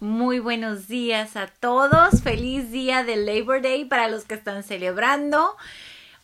Muy buenos días a todos. Feliz día de Labor Day para los que están celebrando.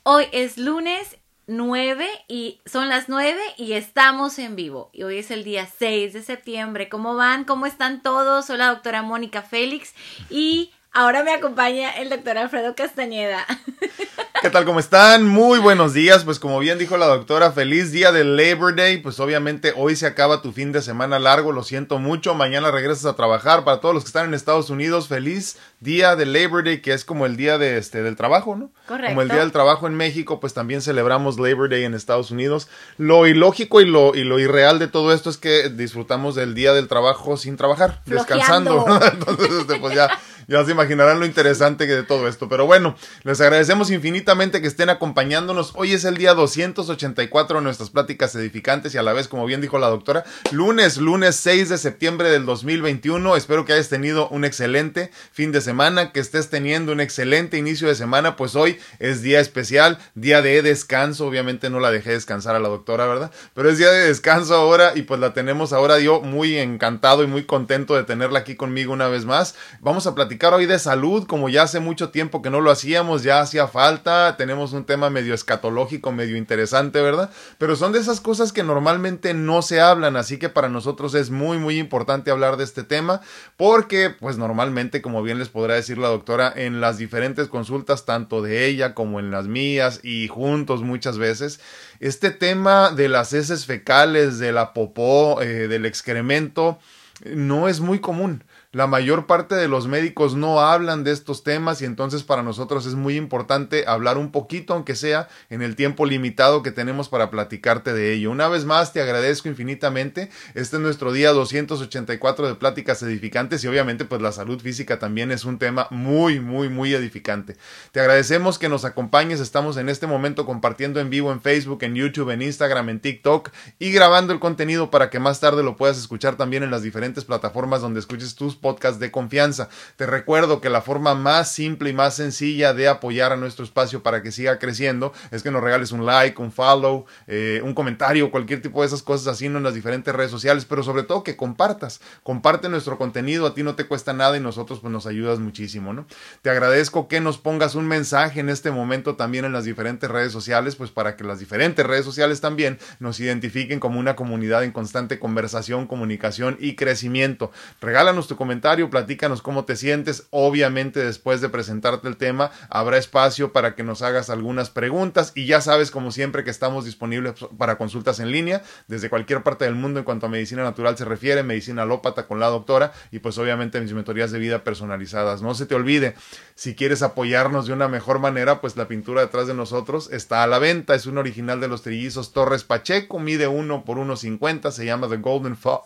Hoy es lunes 9 y son las 9 y estamos en vivo. Y hoy es el día 6 de septiembre. ¿Cómo van? ¿Cómo están todos? Soy la doctora Mónica Félix y ahora me acompaña el doctor Alfredo Castañeda. ¿Qué tal? ¿Cómo están? Muy buenos días. Pues como bien dijo la doctora, feliz día de Labor Day. Pues obviamente hoy se acaba tu fin de semana largo, lo siento mucho. Mañana regresas a trabajar. Para todos los que están en Estados Unidos, feliz día de Labor Day, que es como el día de este del trabajo, ¿no? Correcto. Como el día del trabajo en México, pues también celebramos Labor Day en Estados Unidos. Lo ilógico y lo, y lo irreal de todo esto es que disfrutamos del día del trabajo sin trabajar, Flojeando. descansando. Entonces, este, pues ya, ya se imaginarán lo interesante que de todo esto. Pero bueno, les agradecemos infinitamente que estén acompañándonos. Hoy es el día 284 de nuestras pláticas edificantes y a la vez, como bien dijo la doctora, lunes, lunes 6 de septiembre del 2021. Espero que hayas tenido un excelente fin de semana, que estés teniendo un excelente inicio de semana, pues hoy es día especial, día de descanso. Obviamente no la dejé descansar a la doctora, ¿verdad? Pero es día de descanso ahora y pues la tenemos ahora yo muy encantado y muy contento de tenerla aquí conmigo una vez más. Vamos a platicar hoy de salud, como ya hace mucho tiempo que no lo hacíamos, ya hacía falta. Tenemos un tema medio escatológico, medio interesante, ¿verdad? Pero son de esas cosas que normalmente no se hablan, así que para nosotros es muy, muy importante hablar de este tema, porque pues normalmente, como bien les podrá decir la doctora, en las diferentes consultas, tanto de ella como en las mías y juntos muchas veces, este tema de las heces fecales, de la popó, eh, del excremento, no es muy común. La mayor parte de los médicos no hablan de estos temas y entonces para nosotros es muy importante hablar un poquito, aunque sea en el tiempo limitado que tenemos para platicarte de ello. Una vez más, te agradezco infinitamente. Este es nuestro día 284 de pláticas edificantes y obviamente pues la salud física también es un tema muy, muy, muy edificante. Te agradecemos que nos acompañes. Estamos en este momento compartiendo en vivo en Facebook, en YouTube, en Instagram, en TikTok y grabando el contenido para que más tarde lo puedas escuchar también en las diferentes plataformas donde escuches tus podcast de confianza. Te recuerdo que la forma más simple y más sencilla de apoyar a nuestro espacio para que siga creciendo es que nos regales un like, un follow, eh, un comentario, cualquier tipo de esas cosas así en las diferentes redes sociales, pero sobre todo que compartas. Comparte nuestro contenido, a ti no te cuesta nada y nosotros pues nos ayudas muchísimo, ¿no? Te agradezco que nos pongas un mensaje en este momento también en las diferentes redes sociales, pues para que las diferentes redes sociales también nos identifiquen como una comunidad en constante conversación, comunicación y crecimiento. Regálanos tu comentario comentario, platícanos cómo te sientes. Obviamente después de presentarte el tema habrá espacio para que nos hagas algunas preguntas y ya sabes como siempre que estamos disponibles para consultas en línea desde cualquier parte del mundo en cuanto a medicina natural se refiere, medicina alópata con la doctora y pues obviamente mis mentorías de vida personalizadas. No se te olvide, si quieres apoyarnos de una mejor manera, pues la pintura detrás de nosotros está a la venta, es un original de los trillizos Torres Pacheco, mide 1 por 1.50, se llama The Golden Fall.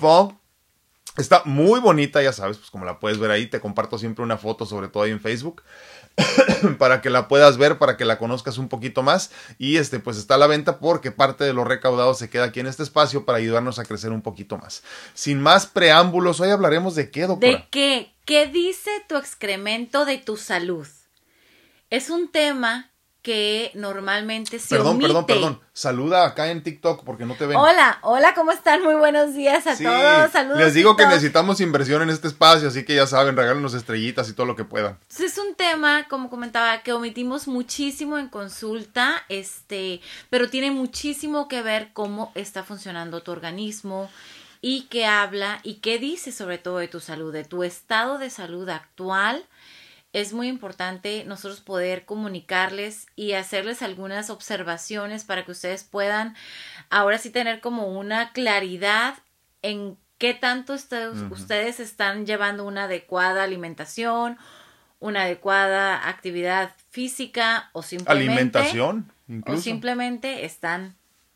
Fall. Está muy bonita, ya sabes, pues como la puedes ver ahí, te comparto siempre una foto, sobre todo ahí en Facebook, para que la puedas ver, para que la conozcas un poquito más. Y este, pues está a la venta porque parte de lo recaudado se queda aquí en este espacio para ayudarnos a crecer un poquito más. Sin más preámbulos, hoy hablaremos de qué, doctora. ¿De qué? ¿Qué dice tu excremento de tu salud? Es un tema que normalmente se Perdón, omite. perdón, perdón. Saluda acá en TikTok porque no te ven. Hola, hola, ¿cómo están? Muy buenos días a Sí, todos. Saludos. les digo que necesitamos inversión en este espacio, así que ya saben, regálenos estrellitas y todo lo que puedan. Es un tema, como comentaba, que omitimos muchísimo en consulta, este, pero tiene muchísimo que ver cómo está funcionando tu organismo y qué habla y qué dice sobre todo de tu salud, de tu estado de salud actual. Es muy importante nosotros poder comunicarles y hacerles algunas observaciones para que ustedes puedan ahora sí tener como una claridad en qué tanto ustedes, están llevando una adecuada alimentación, una adecuada actividad física o simplemente Alimentación, o incluso. simplemente están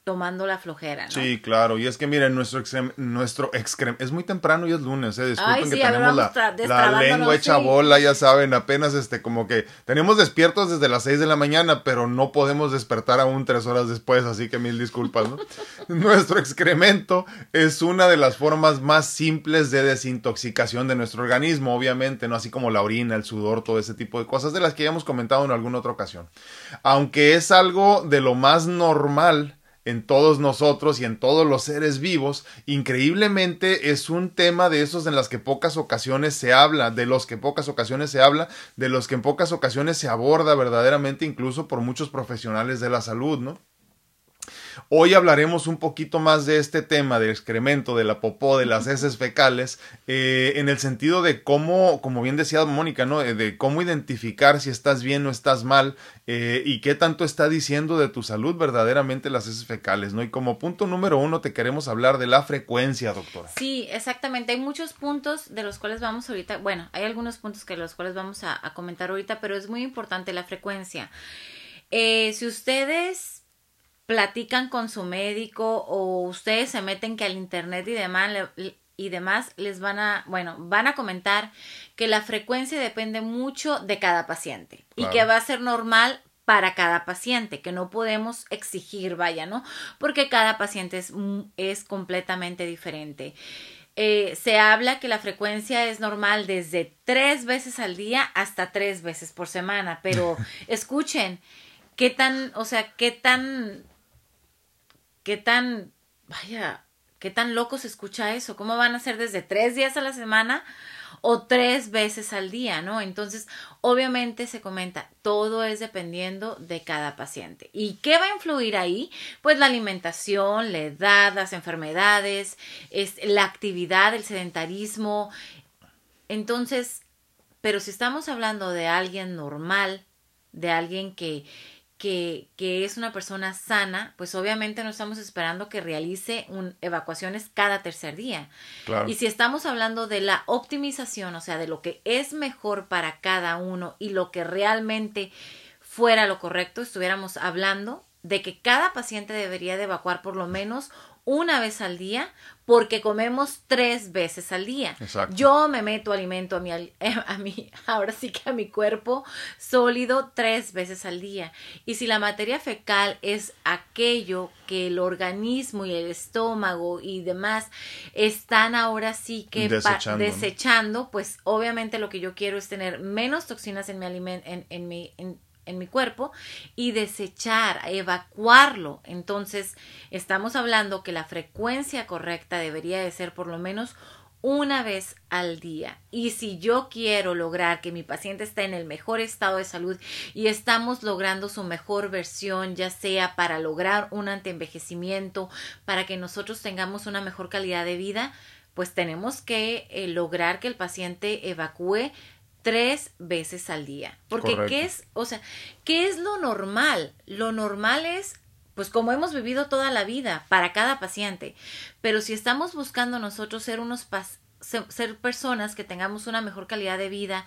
tomando la flojera, ¿no? Sí, claro. Y es que miren, nuestro excrem, nuestro excrem, es muy temprano y es lunes, eh. Disculpen Ay, sí, que tenemos la, la lengua hecha sí. bola, ya saben, apenas este, como que tenemos despiertos desde las 6 de la mañana, pero no podemos despertar aún tres horas después, así que mil disculpas, ¿no? nuestro excremento es una de las formas más simples de desintoxicación de nuestro organismo, obviamente, ¿no? Así como la orina, el sudor, todo ese tipo de cosas de las que ya hemos comentado en alguna otra ocasión. Aunque es algo de lo más normal en todos nosotros y en todos los seres vivos, increíblemente es un tema de esos en las que pocas ocasiones se habla, de los que pocas ocasiones se habla, de los que en pocas ocasiones se aborda verdaderamente incluso por muchos profesionales de la salud, ¿no? Hoy hablaremos un poquito más de este tema del excremento, de la popó, de las heces fecales, eh, en el sentido de cómo, como bien decía Mónica, ¿no? Eh, de cómo identificar si estás bien o estás mal eh, y qué tanto está diciendo de tu salud verdaderamente las heces fecales, ¿no? Y como punto número uno te queremos hablar de la frecuencia, doctora. Sí, exactamente. Hay muchos puntos de los cuales vamos ahorita, bueno, hay algunos puntos que los cuales vamos a, comentar ahorita, pero es muy importante la frecuencia. si ustedes platican con su médico o ustedes se meten que al internet y demás y demás les van a, bueno, van a comentar que la frecuencia depende mucho de cada paciente y que va a ser normal para cada paciente, que no podemos exigir, vaya, ¿no? Porque cada paciente es, es completamente diferente. Eh, se habla que la frecuencia es normal desde tres veces al día hasta tres veces por semana, pero escuchen, qué tan, o sea, qué tan qué tan, vaya, qué tan loco se escucha eso, cómo van a ser desde tres días a la semana o tres veces al día, ¿no? Entonces, obviamente se comenta, todo es dependiendo de cada paciente. ¿Y qué va a influir ahí? Pues la alimentación, la edad, las enfermedades, es, la actividad, el sedentarismo. Entonces, pero si estamos hablando de alguien normal, de alguien que, que, que, es una persona sana, pues obviamente no estamos esperando que realice un, evacuaciones cada tercer día. Y si estamos hablando de la optimización, o sea, de lo que es mejor para cada uno y lo que realmente fuera lo correcto, estuviéramos hablando de que cada paciente debería de evacuar por lo menos una vez al día porque comemos tres veces al día. Yo me meto alimento a mi, a mi, ahora sí que a mi cuerpo sólido tres veces al día. Y si la materia fecal es aquello que el organismo y el estómago y demás están ahora sí que desechando, pues obviamente lo que yo quiero es tener menos toxinas en mi alimento, en, en mi, en, en mi cuerpo y desechar, evacuarlo. Entonces, estamos hablando que la frecuencia correcta debería de ser por lo menos una vez al día. Y si yo quiero lograr que mi paciente esté en el mejor estado de salud y estamos logrando su mejor versión, ya sea para lograr un antienvejecimiento, para que nosotros tengamos una mejor calidad de vida, pues tenemos que eh, lograr que el paciente evacúe tres veces al día. Porque ¿qué es, o sea, qué es lo normal? Lo normal es, pues como hemos vivido toda la vida, para cada paciente. Pero si estamos buscando nosotros ser unos ser personas que tengamos una mejor calidad de vida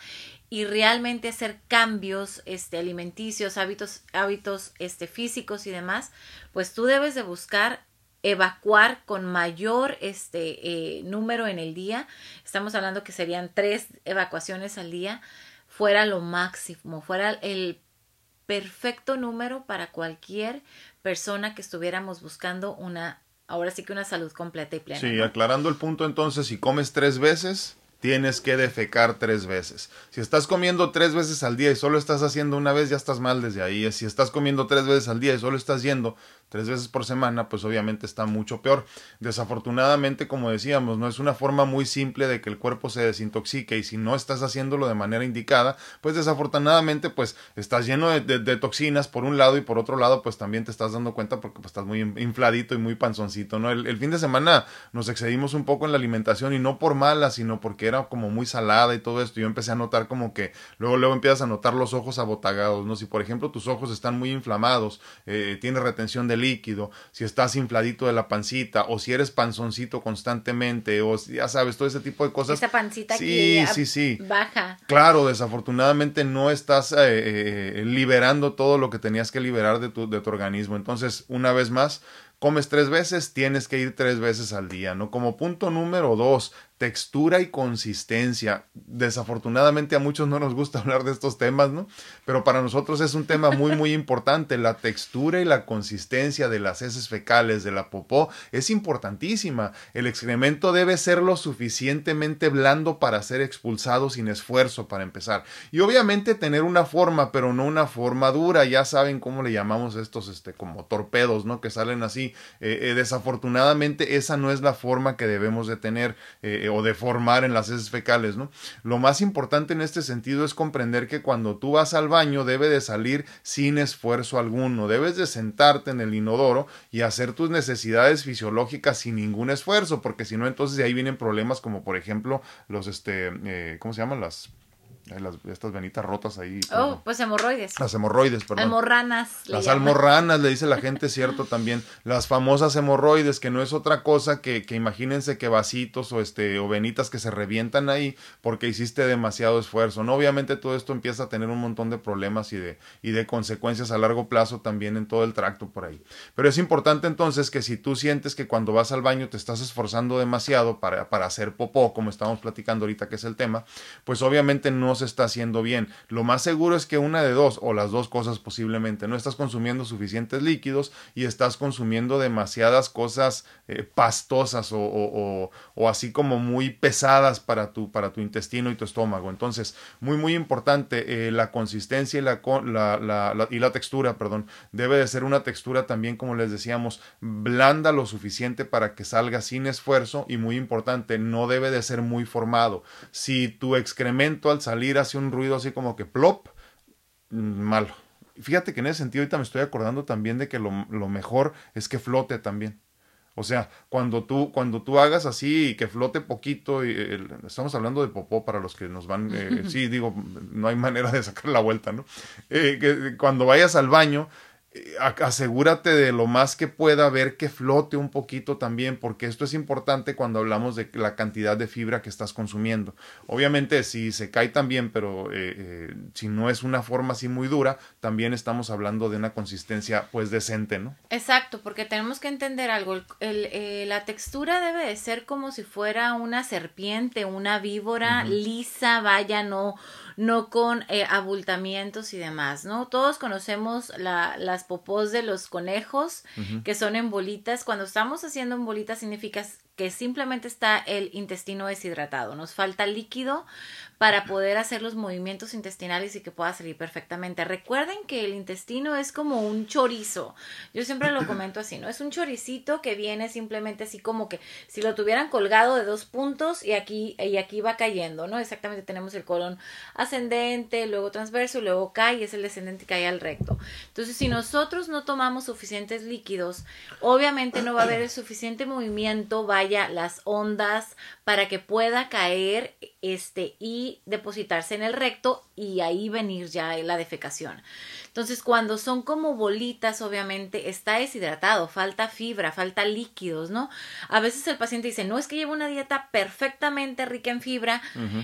y realmente hacer cambios este alimenticios, hábitos hábitos este físicos y demás, pues tú debes de buscar evacuar con mayor este eh, número en el día, estamos hablando que serían tres evacuaciones al día, fuera lo máximo, fuera el perfecto número para cualquier persona que estuviéramos buscando una, ahora sí que una salud completa y plena. Sí, aclarando el punto entonces, si comes tres veces, tienes que defecar tres veces. Si estás comiendo tres veces al día y solo estás haciendo una vez, ya estás mal desde ahí. Si estás comiendo tres veces al día y solo estás yendo tres veces por semana, pues obviamente está mucho peor. Desafortunadamente, como decíamos, no es una forma muy simple de que el cuerpo se desintoxique y si no estás haciéndolo de manera indicada, pues desafortunadamente pues estás lleno de, toxinas por un lado y por otro lado pues también te estás dando cuenta porque pues, estás muy infladito y muy panzoncito, ¿no? El, fin de semana nos excedimos un poco en la alimentación y no por mala, sino porque era como muy salada y todo esto. Yo empecé a notar como que luego luego empiezas a notar los ojos abotagados, ¿no? Si por ejemplo tus ojos están muy inflamados, eh, retención de líquido, si estás infladito de la pancita o si eres panzoncito constantemente o ya sabes, todo ese tipo de cosas. Esa pancita sí, sí, sí. baja. Claro, desafortunadamente no estás eh, eh, liberando todo lo que tenías que liberar de tu, de tu organismo. Entonces, una vez más, comes tres veces, tienes que ir tres veces al día, ¿no? Como punto número dos, textura y consistencia. Desafortunadamente a muchos no nos gusta hablar de estos temas, ¿no? Pero para nosotros es un tema muy, muy importante. La textura y la consistencia de las heces fecales, de la popó, es importantísima. El excremento debe ser lo suficientemente blando para ser expulsado sin esfuerzo, para empezar. Y obviamente tener una forma, pero no una forma dura. Ya saben cómo le llamamos estos, este, como torpedos, ¿no? Que salen así. Eh, eh, desafortunadamente esa no es la forma que debemos de tener. Eh, o de formar en las heces fecales, ¿no? Lo más importante en este sentido es comprender que cuando tú vas al baño debe de salir sin esfuerzo alguno, debes de sentarte en el inodoro y hacer tus necesidades fisiológicas sin ningún esfuerzo, porque si no entonces de ahí vienen problemas como por ejemplo los, este, eh, ¿cómo se llaman? Las las, estas venitas rotas ahí. Oh, pues hemorroides. Las hemorroides, perdón. Almorranas. Las almorranas, le dice la gente, cierto también. Las famosas hemorroides, que no es otra cosa que, que imagínense que vasitos o, este, o venitas que se revientan ahí porque hiciste demasiado esfuerzo. ¿no? Obviamente todo esto empieza a tener un montón de problemas y de, y de consecuencias a largo plazo también en todo el tracto por ahí. Pero es importante entonces que si tú sientes que cuando vas al baño te estás esforzando demasiado para, para hacer popó, como estamos platicando ahorita que es el tema, pues obviamente no se está haciendo bien. Lo más seguro es que una de dos, o las dos cosas posiblemente, no estás consumiendo suficientes líquidos y estás consumiendo demasiadas cosas eh, pastosas o, así como muy pesadas para tu, para tu intestino y tu estómago. Entonces, muy, muy importante, eh, la consistencia y la, y la textura, perdón, debe de ser una textura también, como les decíamos, blanda lo suficiente para que salga sin esfuerzo y muy importante, no debe de ser muy formado. Si tu excremento al salir hace un ruido así como que plop, mm, malo. Fíjate que en ese sentido ahorita me estoy acordando también de que lo, mejor es que flote también. O sea, cuando tú, cuando tú hagas así y que flote poquito, y, estamos hablando de popó para los que nos van, eh, sí, digo, no hay manera de sacar la vuelta, ¿no? Eh, que cuando vayas al baño, eh, asegúrate de lo más que pueda ver que flote un poquito también, porque esto es importante cuando hablamos de la cantidad de fibra que estás consumiendo. Obviamente, si se cae también, pero eh, eh, si no es una forma así muy dura, también estamos hablando de una consistencia pues decente, ¿no? Exacto, porque tenemos que entender algo. El, la textura debe de ser como si fuera una serpiente, una víbora lisa, vaya, no no con eh, abultamientos y demás, ¿no? Todos conocemos la, las popós de los conejos, que son en bolitas. Cuando estamos haciendo en bolitas significa que simplemente está el intestino deshidratado. Nos falta líquido para poder hacer los movimientos intestinales y que pueda salir perfectamente. Recuerden que el intestino es como un chorizo. Yo siempre lo comento así, ¿no? Es un choricito que viene simplemente así como que si lo tuvieran colgado de dos puntos y aquí y aquí va cayendo, ¿no? Exactamente tenemos el colon ascendente, luego transverso, y luego cae y es el descendente que cae al recto. Entonces, si nosotros no tomamos suficientes líquidos, obviamente no va a haber el suficiente movimiento, vaya las ondas para que pueda caer este y depositarse en el recto y ahí venir ya la defecación. Entonces, cuando son como bolitas, obviamente está deshidratado, falta fibra, falta líquidos, ¿no? A veces el paciente dice, no es que llevo una dieta perfectamente rica en fibra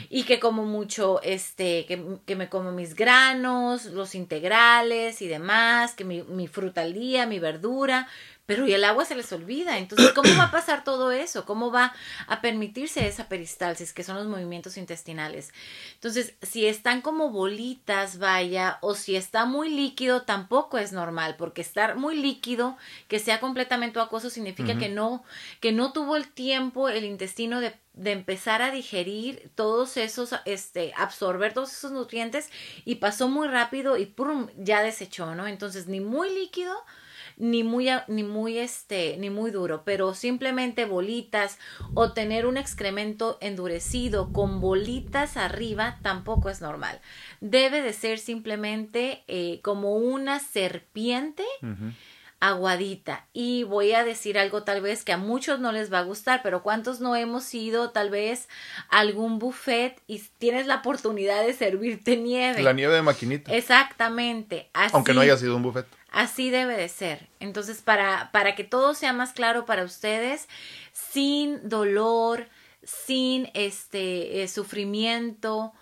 y que como mucho, este, que, que, me como mis granos, los integrales y demás, que mi, mi fruta al día, mi verdura, pero y el agua se les olvida. Entonces, ¿cómo va a pasar todo eso? ¿Cómo va a permitirse esa peristalsis, que son los movimientos intestinales? Entonces, si están como bolitas, vaya, o si está muy líquido, tampoco es normal, porque estar muy líquido, que sea completamente acuoso, significa que no, que no tuvo el tiempo el intestino de de empezar a digerir todos esos, este, absorber todos esos nutrientes y pasó muy rápido y ¡pum! ya desechó, ¿no? Entonces, ni muy líquido, ni muy, ni muy, este, ni muy duro, pero simplemente bolitas o tener un excremento endurecido con bolitas arriba tampoco es normal. Debe de ser simplemente eh, como una serpiente. aguadita. Y voy a decir algo tal vez que a muchos no les va a gustar, pero ¿cuántos no hemos ido tal vez a algún buffet y tienes la oportunidad de servirte nieve? La nieve de maquinita. Exactamente. Aunque no haya sido un buffet. Así debe de ser. Entonces, para, para que todo sea más claro para ustedes, sin dolor, sin este eh, sufrimiento,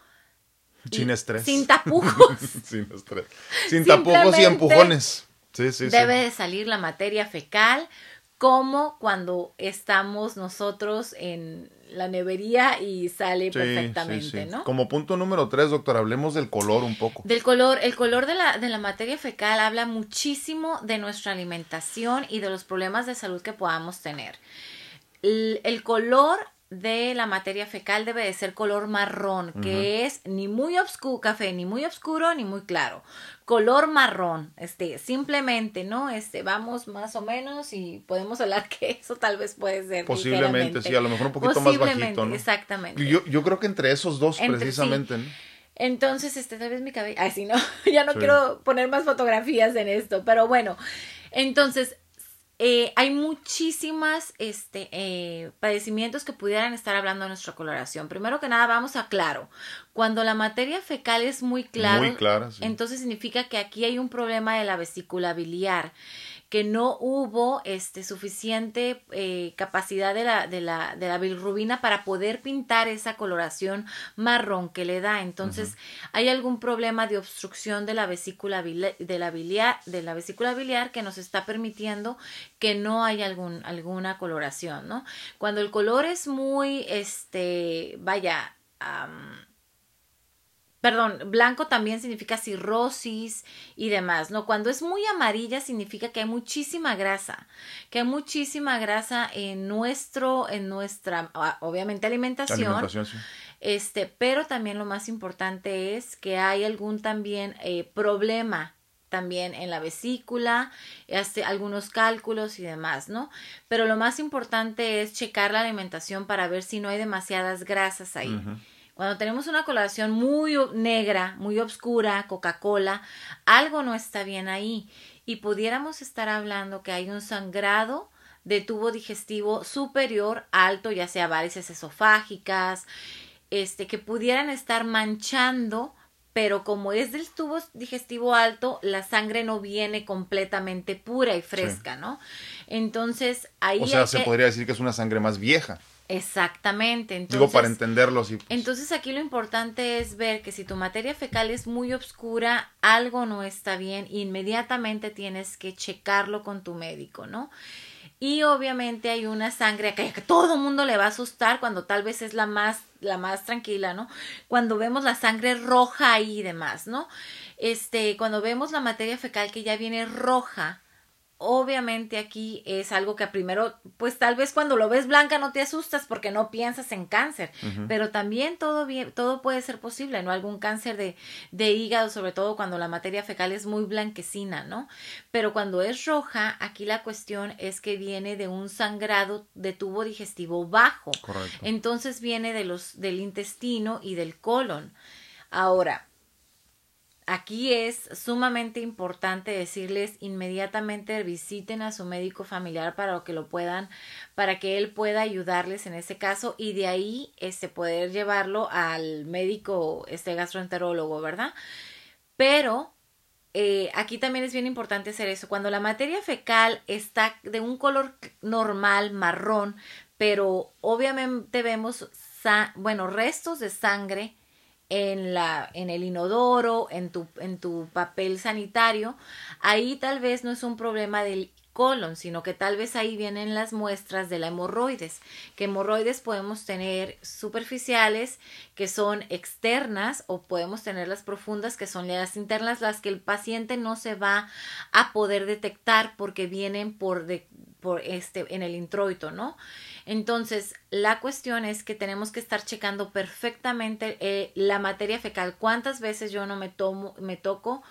sin estrés. Sin tapujos. sin estrés. Sin tapujos y empujones. Sí, sí, debe de salir la materia fecal como cuando estamos nosotros en la nevería y sale perfectamente, ¿no? Como punto número tres, doctor, hablemos del color un poco. Del color, el color de la, de la materia fecal habla muchísimo de nuestra alimentación y de los problemas de salud que podamos tener. el color de la materia fecal debe de ser color marrón, que es ni muy oscuro, café, ni muy oscuro, ni muy claro. Color marrón, este, simplemente, ¿no? Este, vamos más o menos y podemos hablar que eso tal vez puede ser. Posiblemente, sí, a lo mejor un poquito más bajito, ¿no? Exactamente. Yo, yo creo que entre esos dos, precisamente, ¿no? Entonces, este, tal vez mi cabello, ay, sí, no, ya no quiero poner más fotografías en esto, pero bueno, entonces, eh, hay muchísimas este, eh, padecimientos que pudieran estar hablando de nuestra coloración. Primero que nada, vamos a claro. Cuando la materia fecal es muy clara, entonces significa que aquí hay un problema de la vesícula biliar que no hubo este, suficiente eh, capacidad de la, de, la, de la bilirrubina para poder pintar esa coloración marrón que le da. Entonces, hay algún problema de obstrucción de la vesícula de la biliar, de la vesícula biliar que nos está permitiendo que no haya algún, alguna coloración, ¿no? Cuando el color es muy, este, vaya, perdón, blanco también significa cirrosis y demás, ¿no? Cuando es muy amarilla significa que hay muchísima grasa, que hay muchísima grasa en nuestro, en nuestra, ah, obviamente alimentación. Este, pero también lo más importante es que hay algún también eh, problema también en la vesícula, hace algunos cálculos y demás, ¿no? Pero lo más importante es checar la alimentación para ver si no hay demasiadas grasas ahí. Cuando tenemos una coloración muy negra, muy oscura, Coca-Cola, algo no está bien ahí. Y pudiéramos estar hablando que hay un sangrado de tubo digestivo superior alto, ya sea varices esofágicas, este, que pudieran estar manchando, pero como es del tubo digestivo alto, la sangre no viene completamente pura y fresca, ¿no? Entonces, ahí... O sea, se podría decir que es una sangre más vieja. Exactamente. Entonces, Digo, para entenderlo así. Pues. Entonces aquí lo importante es ver que si tu materia fecal es muy oscura, algo no está bien, inmediatamente tienes que checarlo con tu médico, ¿no? Y obviamente hay una sangre acá que todo el mundo le va a asustar cuando tal vez es la más, la más tranquila, ¿no? Cuando vemos la sangre roja y demás, ¿no? Este, cuando vemos la materia fecal que ya viene roja, obviamente aquí es algo que primero, pues tal vez cuando lo ves blanca no te asustas porque no piensas en cáncer, pero también todo bien, todo puede ser posible, ¿no? Algún cáncer de, de hígado, sobre todo cuando la materia fecal es muy blanquecina, ¿no? Pero cuando es roja, aquí la cuestión es que viene de un sangrado de tubo digestivo bajo. Correcto. Entonces viene de los, del intestino y del colon. Ahora, Aquí es sumamente importante decirles inmediatamente visiten a su médico familiar para que lo puedan, para que él pueda ayudarles en ese caso y de ahí este poder llevarlo al médico este gastroenterólogo, ¿verdad? Pero eh, aquí también es bien importante hacer eso. Cuando la materia fecal está de un color normal, marrón, pero obviamente vemos, bueno, restos de sangre en la en el inodoro, en tu en tu papel sanitario, ahí tal vez no es un problema del colon, sino que tal vez ahí vienen las muestras de la hemorroides, que hemorroides podemos tener superficiales, que son externas, o podemos tener las profundas, que son las internas, las que el paciente no se va a poder detectar porque vienen por, de, por este, en el introito, ¿no? Entonces, la cuestión es que tenemos que estar checando perfectamente eh, la materia fecal. ¿Cuántas veces yo no me tomo, me toco,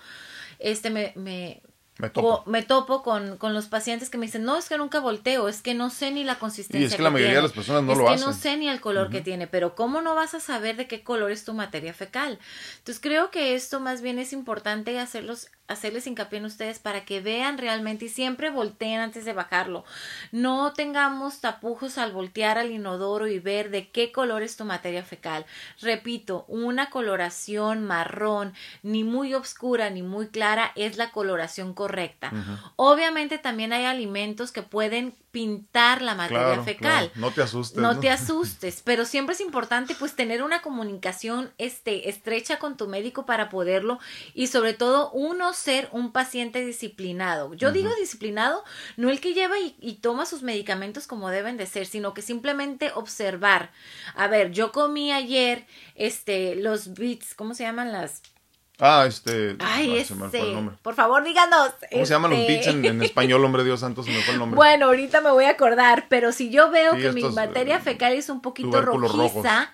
este, me, me me topo, me topo con, con, los pacientes que me dicen, no, es que nunca volteo, es que no sé ni la consistencia. Y es que, la mayoría de las personas no lo hacen. Es que no sé ni el color que tiene, pero ¿cómo no vas a saber de qué color es tu materia fecal? Entonces creo que esto más bien es importante hacerlos hacerles hincapié en ustedes para que vean realmente y siempre volteen antes de bajarlo. No tengamos tapujos al voltear al inodoro y ver de qué color es tu materia fecal. Repito, una coloración marrón, ni muy oscura ni muy clara, es la coloración correcta. Obviamente también hay alimentos que pueden pintar la materia fecal. No te asustes. No, te asustes, pero siempre es importante pues tener una comunicación este estrecha con tu médico para poderlo y sobre todo uno ser un paciente disciplinado. Yo digo disciplinado, no el que lleva y, y, toma sus medicamentos como deben de ser, sino que simplemente observar. A ver, yo comí ayer, este, los bits, ¿cómo se llaman las? Ah, este. Ay, ese. Por favor, díganos. ¿Cómo se llaman los bits en, español, hombre Dios santo? Se me fue el nombre. Bueno, ahorita me voy a acordar, pero si yo veo que mi materia fecal es un poquito rojiza,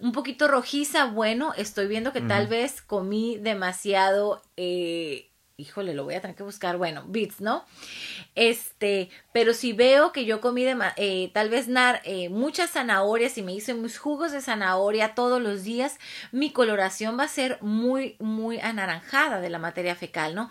un poquito rojiza, bueno, estoy viendo que tal vez comí demasiado eh, híjole, lo voy a tener que buscar, bueno, bits, ¿no? Este, pero si veo que yo comí de, eh, tal vez nar, eh, muchas zanahorias y me hice mis jugos de zanahoria todos los días, mi coloración va a ser muy, muy anaranjada de la materia fecal, ¿no?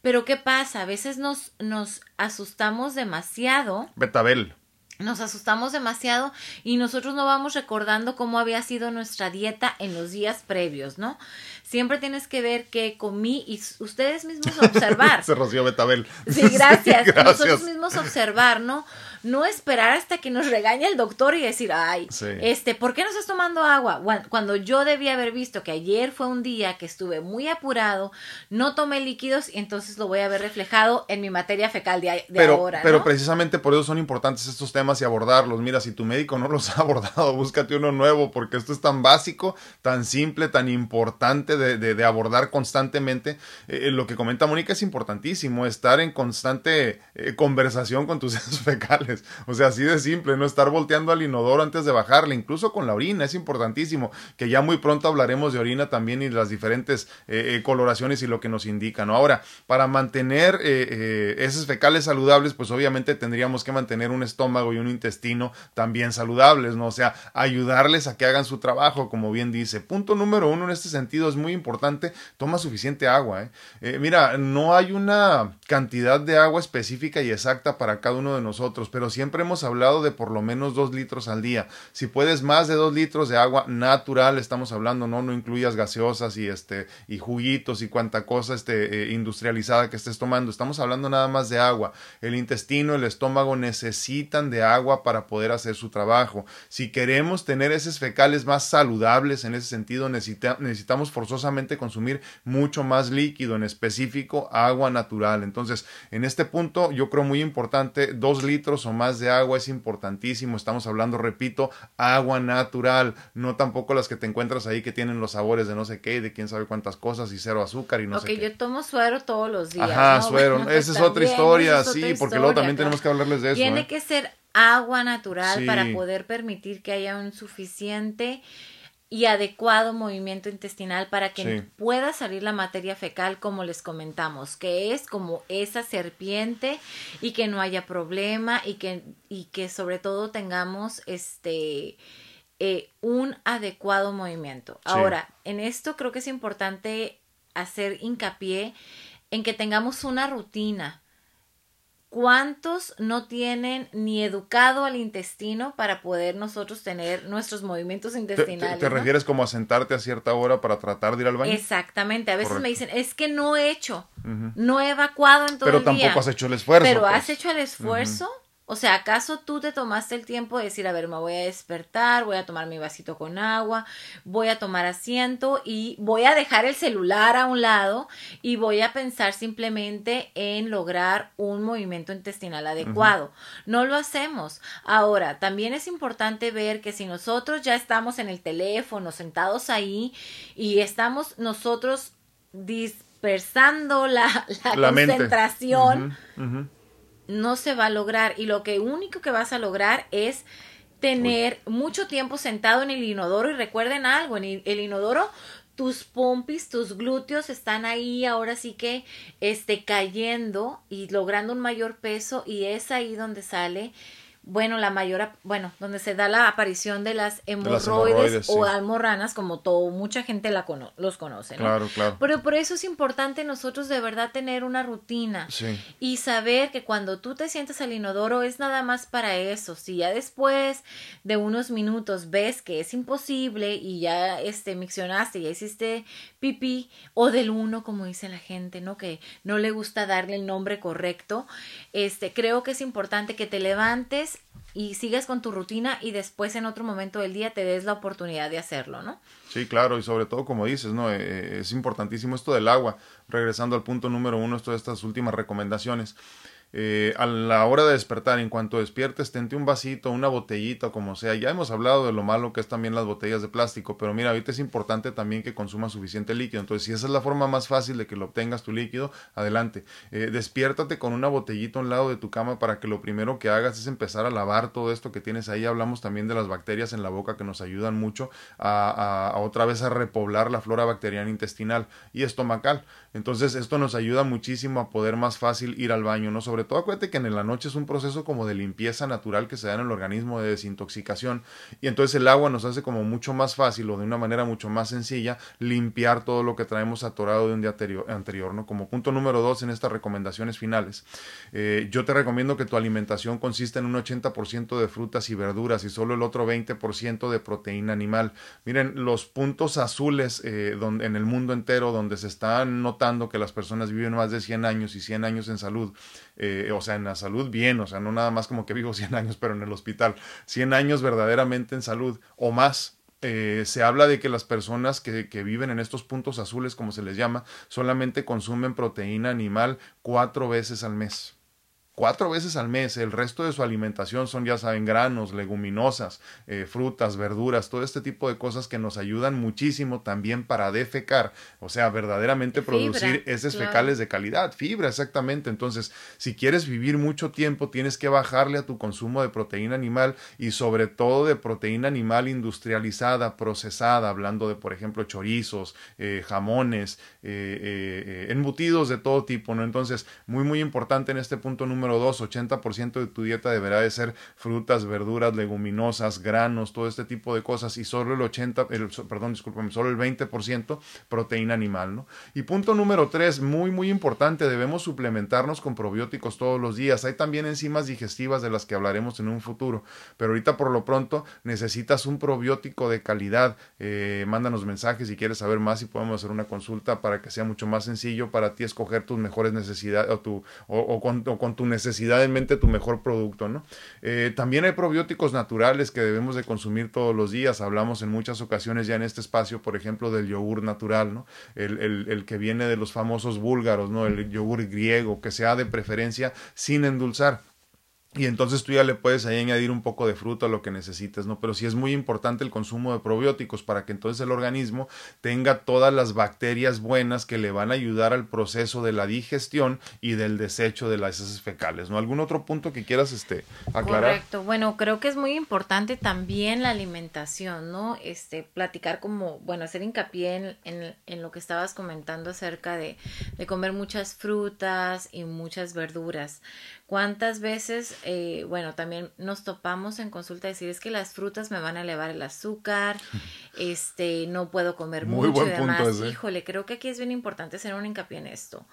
Pero ¿qué pasa? A veces nos, nos asustamos demasiado. Betabel nos asustamos demasiado y nosotros no vamos recordando cómo había sido nuestra dieta en los días previos, ¿no? Siempre tienes que ver qué comí y ustedes mismos observar. Se roció Betabel. Sí, gracias. Nosotros mismos observar, ¿no? No esperar hasta que nos regañe el doctor y decir, ay, este, ¿por qué no estás tomando agua? Cuando yo debía haber visto que ayer fue un día que estuve muy apurado, no tomé líquidos y entonces lo voy a ver reflejado en mi materia fecal de, pero, ahora. Pero precisamente por eso son importantes estos temas y abordarlos. Mira, si tu médico no los ha abordado, búscate uno nuevo porque esto es tan básico, tan simple, tan importante de, de, abordar constantemente. Eh, eh, lo que comenta Mónica es importantísimo, estar en constante eh, conversación con tus sesos fecales. O sea, así de simple, no estar volteando al inodoro antes de bajarle, incluso con la orina, es importantísimo, que ya muy pronto hablaremos de orina también y las diferentes eh, eh, coloraciones y lo que nos indican. Ahora, para mantener eh, esos fecales saludables, pues obviamente tendríamos que mantener un estómago y un intestino también saludables, ¿no? O sea, ayudarles a que hagan su trabajo, como bien dice. Punto número uno en este sentido es muy importante, toma suficiente agua. mira, no hay una cantidad de agua específica y exacta para cada uno de nosotros, pero siempre hemos hablado de por lo menos dos litros al día. Si puedes más de dos litros de agua natural, estamos hablando, no, no incluyas gaseosas y este y juguitos y cuanta cosa este, eh, industrializada que estés tomando. Estamos hablando nada más de agua. El intestino, el estómago necesitan de agua para poder hacer su trabajo. Si queremos tener esos fecales más saludables en ese sentido, necesitamos forzosamente consumir mucho más líquido, en específico agua natural. Entonces, en este punto, yo creo muy importante, dos litros o más de agua es importantísimo. Estamos hablando, repito, agua natural, no tampoco las que te encuentras ahí que tienen los sabores de no sé qué de quién sabe cuántas cosas y cero azúcar y no sé qué. yo tomo suero todos los días. Ajá, suero. esa es otra historia, sí, porque luego también tenemos que hablarles de eso. Tiene ¿eh? que ser agua natural para poder permitir que haya un suficiente y adecuado movimiento intestinal para que pueda salir la materia fecal como les comentamos, que es como esa serpiente y que no haya problema y que, y que sobre todo tengamos este eh, un adecuado movimiento. Ahora, en esto creo que es importante hacer hincapié en que tengamos una rutina ¿Cuántos no tienen ni educado al intestino para poder nosotros tener nuestros movimientos intestinales? ¿Te, refieres como a sentarte a cierta hora para tratar de ir al baño? Exactamente. A veces me dicen, es que no he hecho, no he evacuado en todo Pero el día. Pero tampoco has hecho el esfuerzo. Pero pues. has hecho el esfuerzo. O sea, ¿acaso tú te tomaste el tiempo de decir, a ver, me voy a despertar, voy a tomar mi vasito con agua, voy a tomar asiento y voy a dejar el celular a un lado y voy a pensar simplemente en lograr un movimiento intestinal adecuado? No lo hacemos. Ahora, también es importante ver que si nosotros ya estamos en el teléfono, sentados ahí y estamos nosotros dispersando la, la, concentración, no se va a lograr. Y lo que único que vas a lograr es tener mucho tiempo sentado en el inodoro. Y recuerden algo, en el inodoro tus pompis, tus glúteos están ahí ahora sí que este cayendo y logrando un mayor peso. Y es ahí donde sale bueno, la mayor, bueno, donde se da la aparición de las hemorroides, o almorranas, como todo, mucha gente la los conoce, ¿no? Claro, claro. Pero por eso es importante nosotros de verdad tener una rutina y saber que cuando tú te sientes al inodoro es nada más para eso. Si ya después de unos minutos ves que es imposible y ya este miccionaste, ya hiciste pipí o del uno, como dice la gente, ¿no? Que no le gusta darle el nombre correcto. Este, creo que es importante que te levantes y sigues con tu rutina y después en otro momento del día te des la oportunidad de hacerlo, ¿no? Sí, claro, y sobre todo como dices, ¿no? Eh, eh, es importantísimo esto del agua. Regresando al punto número uno, esto de estas últimas recomendaciones. Eh, a la hora de despertar, en cuanto despiertes, tente un vasito, una botellita, como sea. Ya hemos hablado de lo malo que es también las botellas de plástico, pero mira, ahorita es importante también que consumas suficiente líquido. Entonces, si esa es la forma más fácil de que lo obtengas tu líquido, adelante. Eh, despiértate con una botellita a un lado de tu cama para que lo primero que hagas es empezar a lavar todo esto que tienes ahí. Hablamos también de las bacterias en la boca que nos ayudan mucho a, a otra vez a repoblar la flora bacteriana intestinal y estomacal. Entonces, esto nos ayuda muchísimo a poder más fácil ir al baño, ¿no? Sobre todo acuérdate que en la noche es un proceso como de limpieza natural que se da en el organismo de desintoxicación y entonces el agua nos hace como mucho más fácil o de una manera mucho más sencilla limpiar todo lo que traemos atorado de un día anterior, ¿no? Como punto número dos en estas recomendaciones finales, eh, yo te recomiendo que tu alimentación consista en un 80% de frutas y verduras y solo el otro 20% de proteína animal. Miren, los puntos azules eh, donde, en el mundo entero donde se están notando que las personas viven más de 100 años y 100 años en salud, eh, o sea, en la salud bien, o sea, no nada más como que vivo 100 años, pero en el hospital, 100 años verdaderamente en salud o más. Eh, se habla de que las personas que, que, viven en estos puntos azules, como se les llama, solamente consumen proteína animal cuatro veces al mes cuatro veces al mes. El resto de su alimentación son, ya saben, granos, leguminosas, eh, frutas, verduras, todo este tipo de cosas que nos ayudan muchísimo también para defecar, o sea, verdaderamente producir heces fecales de calidad, fibra, exactamente. Entonces, si quieres vivir mucho tiempo, tienes que bajarle a tu consumo de proteína animal y sobre todo de proteína animal industrializada, procesada, hablando de, por ejemplo, chorizos, eh, jamones, eh, embutidos de todo tipo, ¿no? Entonces, muy, muy importante en este punto número número dos, 80% de tu dieta deberá de ser frutas, verduras, leguminosas, granos, todo este tipo de cosas y solo el 80, el, perdón, discúlpame, solo el 20% proteína animal, ¿no? Y punto número tres, muy, muy importante, debemos suplementarnos con probióticos todos los días. Hay también enzimas digestivas de las que hablaremos en un futuro, pero ahorita por lo pronto necesitas un probiótico de calidad. Eh, mándanos mensajes si quieres saber más y podemos hacer una consulta para que sea mucho más sencillo para ti escoger tus mejores necesidades o, tu, o, con, o con tu necesidad necesidad en mente tu mejor producto, ¿no? Eh, también hay probióticos naturales que debemos de consumir todos los días. Hablamos en muchas ocasiones ya en este espacio, por ejemplo, del yogur natural, ¿no? El, el, el que viene de los famosos búlgaros, ¿no? El yogur griego, que sea de preferencia sin endulzar y entonces tú ya le puedes ahí añadir un poco de fruta a lo que necesites, ¿no? Pero sí es muy importante el consumo de probióticos para que entonces el organismo tenga todas las bacterias buenas que le van a ayudar al proceso de la digestión y del desecho de las heces fecales, ¿no? ¿Algún otro punto que quieras este, aclarar? Correcto. Bueno, creo que es muy importante también la alimentación, ¿no? Este, platicar como, bueno, hacer hincapié en, en, en lo que estabas comentando acerca de, de comer muchas frutas y muchas verduras. ¿Cuántas veces, eh, bueno, también nos topamos en consulta decir es que las frutas me van a elevar el azúcar, este, no puedo comer mucho y demás. Híjole, creo que aquí es bien importante hacer un hincapié en esto.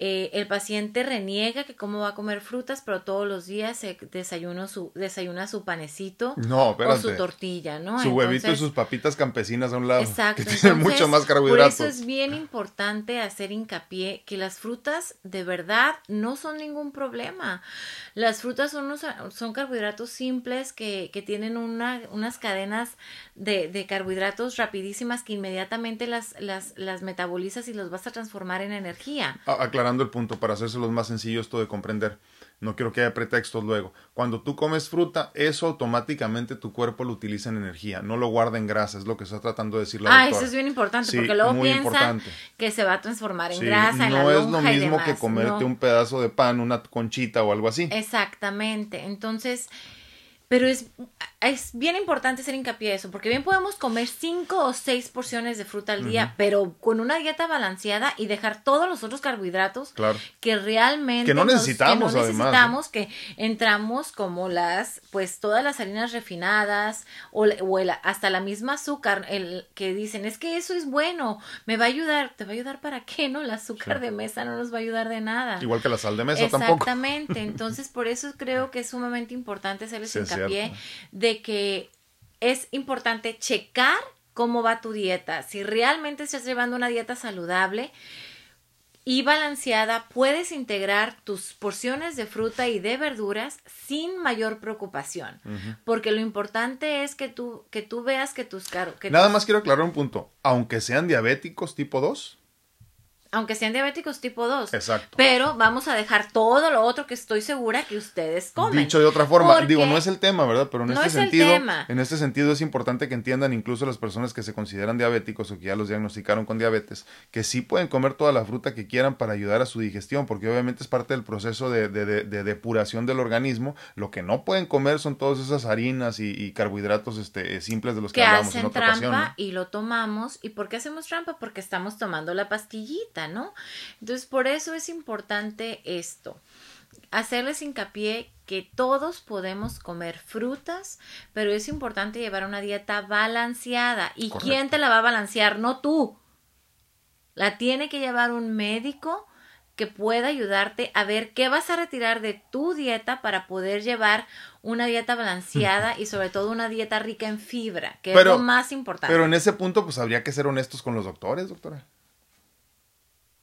Eh, el paciente reniega que cómo va a comer frutas, pero todos los días se desayuna su, desayuna su panecito o su tortilla, ¿no? Su huevito y sus papitas campesinas a un lado. Exacto. Que tienen mucho más carbohidratos. Por eso es bien importante hacer hincapié que las frutas de verdad no son ningún problema. Las frutas son, son carbohidratos simples que, que tienen una, unas cadenas de, de, carbohidratos rapidísimas que inmediatamente las, las, las metabolizas y los vas a transformar en energía. El punto para los más sencillo esto de comprender. No quiero que haya pretextos luego. Cuando tú comes fruta, eso automáticamente tu cuerpo lo utiliza en energía, no lo guarda en grasa, es lo que está tratando de decir la Ah, eso es bien importante, porque luego piensan que se va a transformar en grasa, No es lo mismo que comerte un pedazo de pan, una conchita o algo así. Exactamente. Entonces, pero es, es bien importante hacer hincapié eso, porque bien podemos comer cinco o seis porciones de fruta al día, pero con una dieta balanceada y dejar todos los otros carbohidratos que realmente que no necesitamos, que necesitamos, que entramos como las, pues todas las harinas refinadas o, o hasta la misma azúcar, el que dicen es que eso es bueno, me va a ayudar, te va a ayudar para qué, no, el azúcar de mesa no nos va a ayudar de nada. Igual que la sal de mesa tampoco. Exactamente, entonces por eso creo que es sumamente importante hacerles hincapié de que es importante checar cómo va tu dieta, si realmente estás llevando una dieta saludable y balanceada, puedes integrar tus porciones de fruta y de verduras sin mayor preocupación, porque lo importante es que tú, que tú veas que tus... Que Nada más quiero aclarar un punto, aunque sean diabéticos tipo 2, aunque sean diabéticos tipo 2. Exacto. Pero vamos a dejar todo lo otro que estoy segura que ustedes comen. Dicho de otra forma, digo, no es el tema, ¿verdad? Pero en no este es sentido, el tema. en este sentido es importante que entiendan incluso las personas que se consideran diabéticos o que ya los diagnosticaron con diabetes, que sí pueden comer toda la fruta que quieran para ayudar a su digestión, porque obviamente es parte del proceso de, de, de, depuración del organismo. Lo que no pueden comer son todas esas harinas y, carbohidratos este, simples de los que, hablamos en otra trampa y lo tomamos. ¿Y por qué hacemos trampa? Porque estamos tomando la pastillita, ¿no? Entonces, por eso es importante esto, hacerles hincapié que todos podemos comer frutas, pero es importante llevar una dieta balanceada. ¿Y quién te la va a balancear? No tú. La tiene que llevar un médico que pueda ayudarte a ver qué vas a retirar de tu dieta para poder llevar una dieta balanceada y sobre todo una dieta rica en fibra, que es lo más importante. Pero en ese punto, pues habría que ser honestos con los doctores, doctora.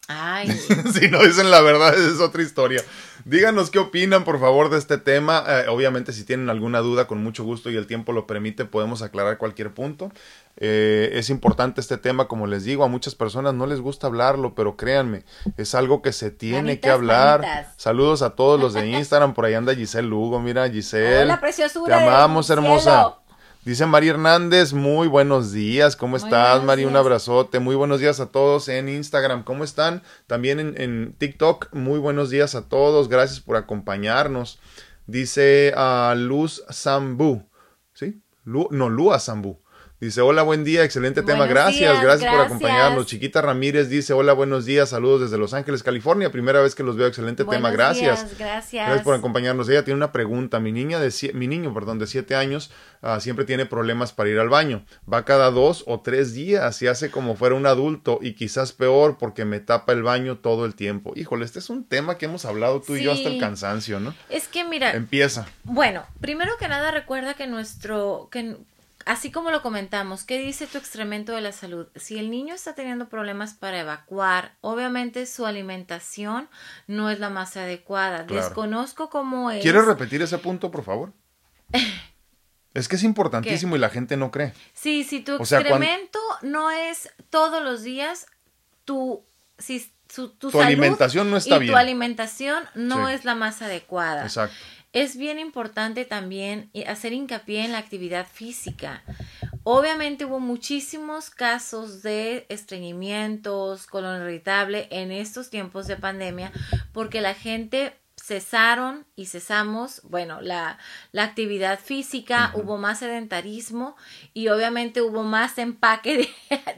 Ay. si no dicen la verdad, es otra historia. Díganos qué opinan, por favor, de este tema. Eh, obviamente, si tienen alguna duda, con mucho gusto y el tiempo lo permite, podemos aclarar cualquier punto. Eh, es importante este tema, como les digo, a muchas personas no les gusta hablarlo, pero créanme, es algo que se tiene que hablar. Saludos a todos los de Instagram, por ahí anda Giselle Lugo, mira Giselle. Hola, preciosura. Te amamos, hermosa. Dice María Hernández, muy buenos días, ¿cómo estás, María? Un abrazote, muy buenos días a todos en Instagram, ¿cómo están? También en, TikTok, muy buenos días a todos, gracias por acompañarnos. Dice a Luz Sambu, ¿sí? no, Lua Sambu. Dice, hola, buen día, excelente tema, gracias, gracias, por acompañarnos. Chiquita Ramírez dice, hola, buenos días, saludos desde Los Ángeles, California, primera vez que los veo, excelente tema, gracias. gracias. Gracias por acompañarnos. Ella tiene una pregunta, mi niña de mi niño, perdón, de siete años, ah, siempre tiene problemas para ir al baño. Va cada dos o tres días y hace como fuera un adulto y quizás peor porque me tapa el baño todo el tiempo. Híjole, este es un tema que hemos hablado tú y yo hasta el cansancio, ¿no? Es que mira. Empieza. Bueno, primero que nada recuerda que nuestro, que Así como lo comentamos, ¿qué dice tu excremento de la salud? Si el niño está teniendo problemas para evacuar, obviamente su alimentación no es la más adecuada. Desconozco cómo es. ¿Quieres repetir ese punto, por favor? es que es importantísimo y la gente no cree. Sí, si tu excremento no es todos los días, tu, si, tu, alimentación no está y bien. Tu alimentación no es la más adecuada. Exacto es bien importante también hacer hincapié en la actividad física. Obviamente hubo muchísimos casos de estreñimientos, colon irritable en estos tiempos de pandemia porque la gente cesaron y cesamos, bueno, la, la actividad física, hubo más sedentarismo y obviamente hubo más empaque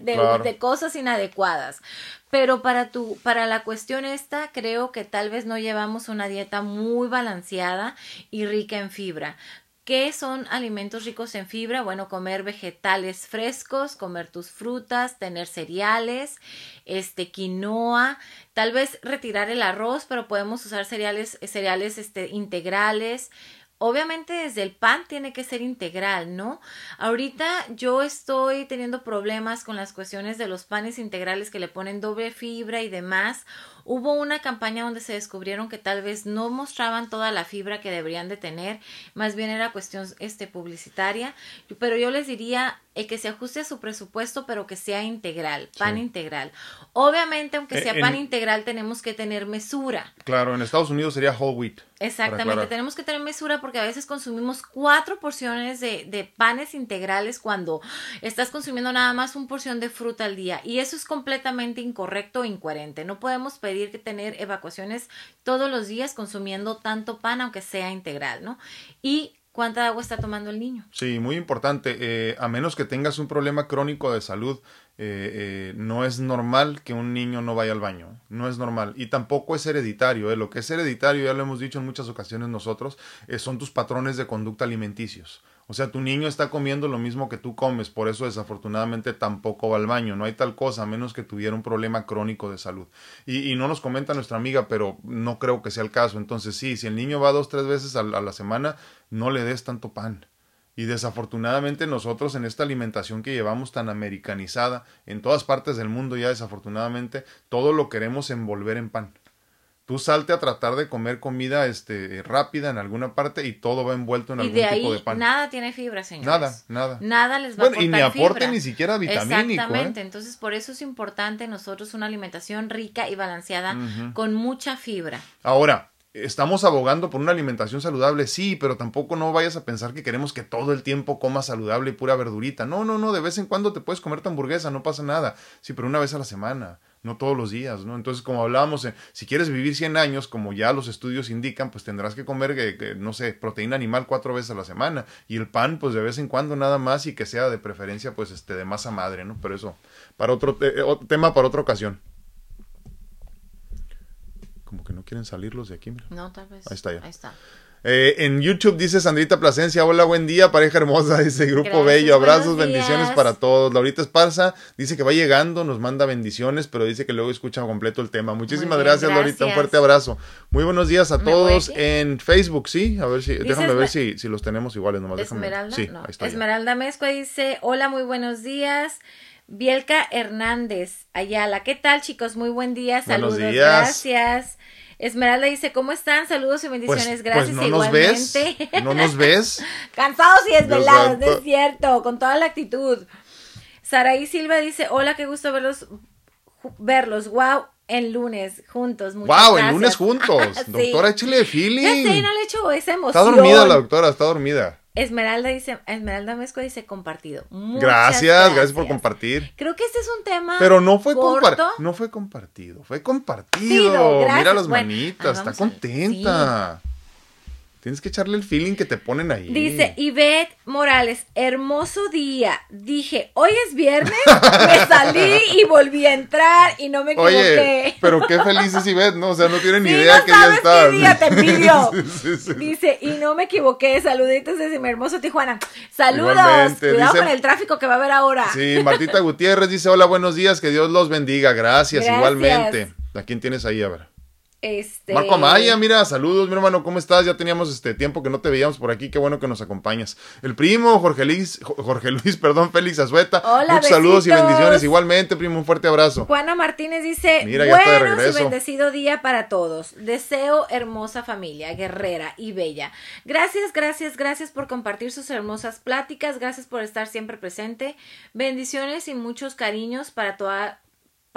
de, de, cosas inadecuadas. Pero para tu, para la cuestión esta, creo que tal vez no llevamos una dieta muy balanceada y rica en fibra. ¿Qué son alimentos ricos en fibra? Bueno, comer vegetales frescos, comer tus frutas, tener cereales, este quinoa, tal vez retirar el arroz, pero podemos usar cereales, cereales este, integrales, Obviamente desde el pan tiene que ser integral, ¿no? Ahorita yo estoy teniendo problemas con las cuestiones de los panes integrales que le ponen doble fibra y demás. Hubo una campaña donde se descubrieron que tal vez no mostraban toda la fibra que deberían de tener, más bien era cuestión este publicitaria, pero yo les diría el que se ajuste a su presupuesto, pero que sea integral, pan integral. Obviamente, aunque eh, sea pan integral, tenemos que tener mesura. Claro, en Estados Unidos sería whole wheat. Exactamente, tenemos que tener mesura porque a veces consumimos cuatro porciones de, de, panes integrales cuando estás consumiendo nada más una porción de fruta al día y eso es completamente incorrecto e incoherente. No podemos pedir que tener evacuaciones todos los días consumiendo tanto pan aunque sea integral, ¿no? Y cuánta agua está tomando el niño. Sí, muy importante. Eh, a menos que tengas un problema crónico de salud, eh, eh, no es normal que un niño no vaya al baño. No es normal. Y tampoco es hereditario. Lo que es hereditario, ya lo hemos dicho en muchas ocasiones nosotros, son tus patrones de conducta alimenticios. O sea, tu niño está comiendo lo mismo que tú comes, por eso desafortunadamente tampoco va al baño. No hay tal cosa, a menos que tuviera un problema crónico de salud. Y, y no nos comenta nuestra amiga, pero no creo que sea el caso. Entonces sí, si el niño va dos, tres veces a, la semana, no le des tanto pan. Y desafortunadamente nosotros en esta alimentación que llevamos tan americanizada, en todas partes del mundo ya desafortunadamente, todo lo queremos envolver en pan. Tú salte a tratar de comer comida este, rápida en alguna parte y todo va envuelto en y algún de ahí tipo de pan. nada tiene fibra, señores. Nada, nada. Nada les va a Bueno, aportar y ni aporte fibra. ni siquiera vitamínico. ¿eh? Exactamente, entonces por eso es importante nosotros una alimentación rica y balanceada con mucha fibra. Ahora, estamos abogando por una alimentación saludable, sí, pero tampoco no vayas a pensar que queremos que todo el tiempo comas saludable y pura verdurita. No, no, no, de vez en cuando te puedes comer tu hamburguesa, no pasa nada. Sí, pero una vez a la semana, no todos los días, ¿no? Entonces, como hablábamos, eh, si quieres vivir 100 años, como ya los estudios indican, pues tendrás que comer, que- que, no sé, proteína animal cuatro veces a la semana. Y el pan, pues de vez en cuando nada más y que sea de preferencia, pues, este, de masa madre, ¿no? Pero eso, para eh, otro tema, para otra ocasión. Como que no quieren salir los de aquí, mira. No, tal vez. Ahí está ya. Ahí está. Eh, en YouTube dice Sandrita Plasencia, hola, buen día, pareja hermosa, dice Grupo Gracias, Bello, abrazos, bendiciones para todos. Laurita Esparza dice que va llegando, nos manda bendiciones, pero dice que luego escucha completo el tema. Muchísimas bien, gracias, Laurita, un gracias. fuerte abrazo. Muy buenos días a ¿Me voy todos en Facebook, sí, a ver si, déjame ver si, si los tenemos iguales, nomás déjame. Esmeralda, Sí, no. ahí está. ya. Esmeralda Mezcua dice, hola, muy buenos días. Bielka Hernández, Ayala, ¿qué tal chicos? Muy buen día, saludos, días. gracias. Esmeralda dice, ¿cómo están? Saludos y Pues, bendiciones, pues gracias no nos ves, igualmente. no nos ves. Cansados y desvelados, no es cierto, con toda la actitud. Saraí Silva dice, hola, qué gusto verlos, verlos, wow, en lunes, juntos. Muchas wow, el gracias". lunes juntos. Sí. Doctora, échale Ya feeling. sé, no le echo esa emoción. Está dormida la doctora, está dormida. Esmeralda dice, Esmeralda Mezco dice compartido. Muchas Gracias, gracias por compartir. Creo que este es un tema Pero no fue compartido. No fue compartido, fue compartido. Mira las Bueno, manitas, ah, está contenta. Tienes que echarle el feeling que te ponen ahí. Dice Ivette Morales, hermoso día. Dije, hoy es viernes, me salí y volví a entrar y no me Oye, equivoqué. pero qué feliz es Ivette, ¿no? O sea, no tiene ni Sí, idea no que ya sabes está. qué día te. Sí, sí, sí. Dice, y no me equivoqué, saluditos desde mi hermoso Tijuana. Saludos, Igualmente, cuidado dice- con el tráfico que va a haber ahora. Sí, Martita Gutiérrez dice, hola, buenos días, que Dios los bendiga. Gracias, Gracias. igualmente. ¿A quién tienes ahí? A ver. Este... Marco Amaya, mira, saludos, mi hermano, ¿cómo estás? Ya teníamos este tiempo que no te veíamos por aquí, qué bueno que nos acompañas. El primo, Jorge Luis, Jo- Jorge Luis, perdón, Félix Azueta. Hola, Muchos saludos y bendiciones. Igualmente, primo, un fuerte abrazo. Juana Martínez dice, Mira, buenos y bendecido día para todos. Deseo hermosa familia, guerrera y bella. Gracias, gracias, gracias por compartir sus hermosas pláticas. Gracias por estar siempre presente. Bendiciones y muchos cariños para toda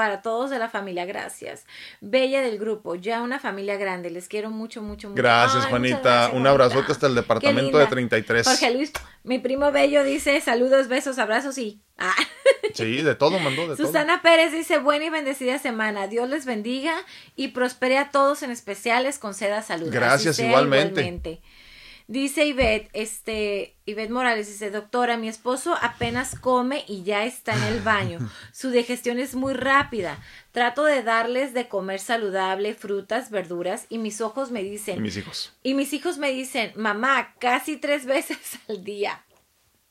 para todos de la familia, gracias. Bella del grupo, ya una familia grande, les quiero mucho, mucho, mucho. Gracias, Ay, Juanita. gracias, un abrazote hasta el departamento de linda. 33. Jorge Luis, mi primo Bello dice saludos, besos, abrazos y... Ah. Sí, de todo mandó, de todo. Susana Pérez dice, buena y bendecida semana. Dios les bendiga y prospere a todos, en especial les conceda salud. Gracias, igualmente. Dice Ivette, este, Ivette Morales dice, doctora, mi esposo apenas come y ya está en el baño. Su digestión es muy rápida. Trato de darles de comer saludable, frutas, verduras, y mis ojos me dicen, Y mis hijos. y mis hijos me dicen, mamá, casi tres veces al día.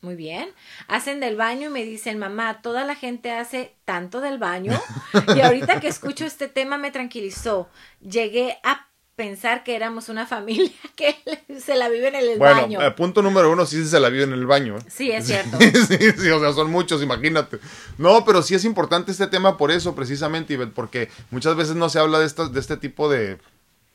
Muy bien. Hacen del baño y me dicen, mamá, toda la gente hace tanto del baño. Y ahorita que escucho este tema me tranquilizó. Llegué a pensar que éramos una familia que se la vive en el Bueno, baño. eh, punto número uno, sí se la vive en el baño. ¿eh? Sí, es cierto. sí, sí, o sea, son muchos, imagínate. No, pero sí es importante este tema por eso, precisamente, Ivette, porque muchas veces no se habla de, estas, de este tipo de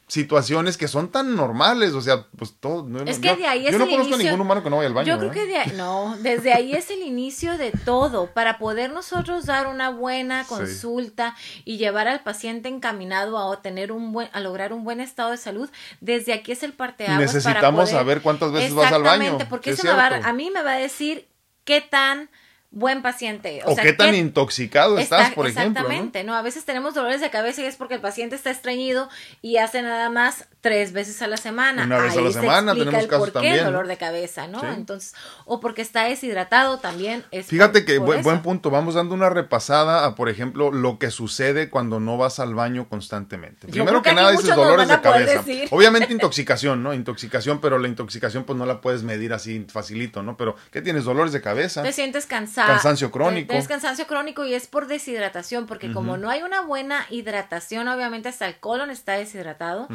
situaciones que son tan normales, o sea, pues todo. no- Es no- que yo, de ahí yo es no el conozco a ningún humano que no vaya al baño. Yo creo ¿eh? que de ahí, no, desde ahí es el inicio de todo, para poder nosotros dar una buena consulta y llevar al paciente encaminado a tener un buen, a lograr un buen estado de salud, desde aquí es el parteaguas para Necesitamos poder- saber cuántas veces vas al baño. Exactamente, porque es eso me va a mí me va a decir qué tan buen paciente, O, sea, qué tan intoxicado estás, Está- por ejemplo. Exactamente, ¿no? A veces tenemos dolores de cabeza y es porque el paciente está estreñido y hace nada más tres veces a la semana. Una vez a la se semana, tenemos el casos por qué también, dolor de cabeza, ¿no? Sí. Entonces, o porque está deshidratado también es Fíjate por- que por buen, buen punto. Vamos dando una repasada a, por ejemplo, lo que sucede cuando no vas al baño constantemente. Yo Primero que que nada dices dolores de cabeza. decir. Obviamente intoxicación, ¿no? Intoxicación, pero la intoxicación pues no la puedes medir así facilito, ¿no? Pero ¿qué tienes? Dolores de cabeza. Te sientes cansado. Cansancio crónico. Tienes cansancio crónico y es por deshidratación, porque como no hay una buena hidratación, obviamente hasta el colon está deshidratado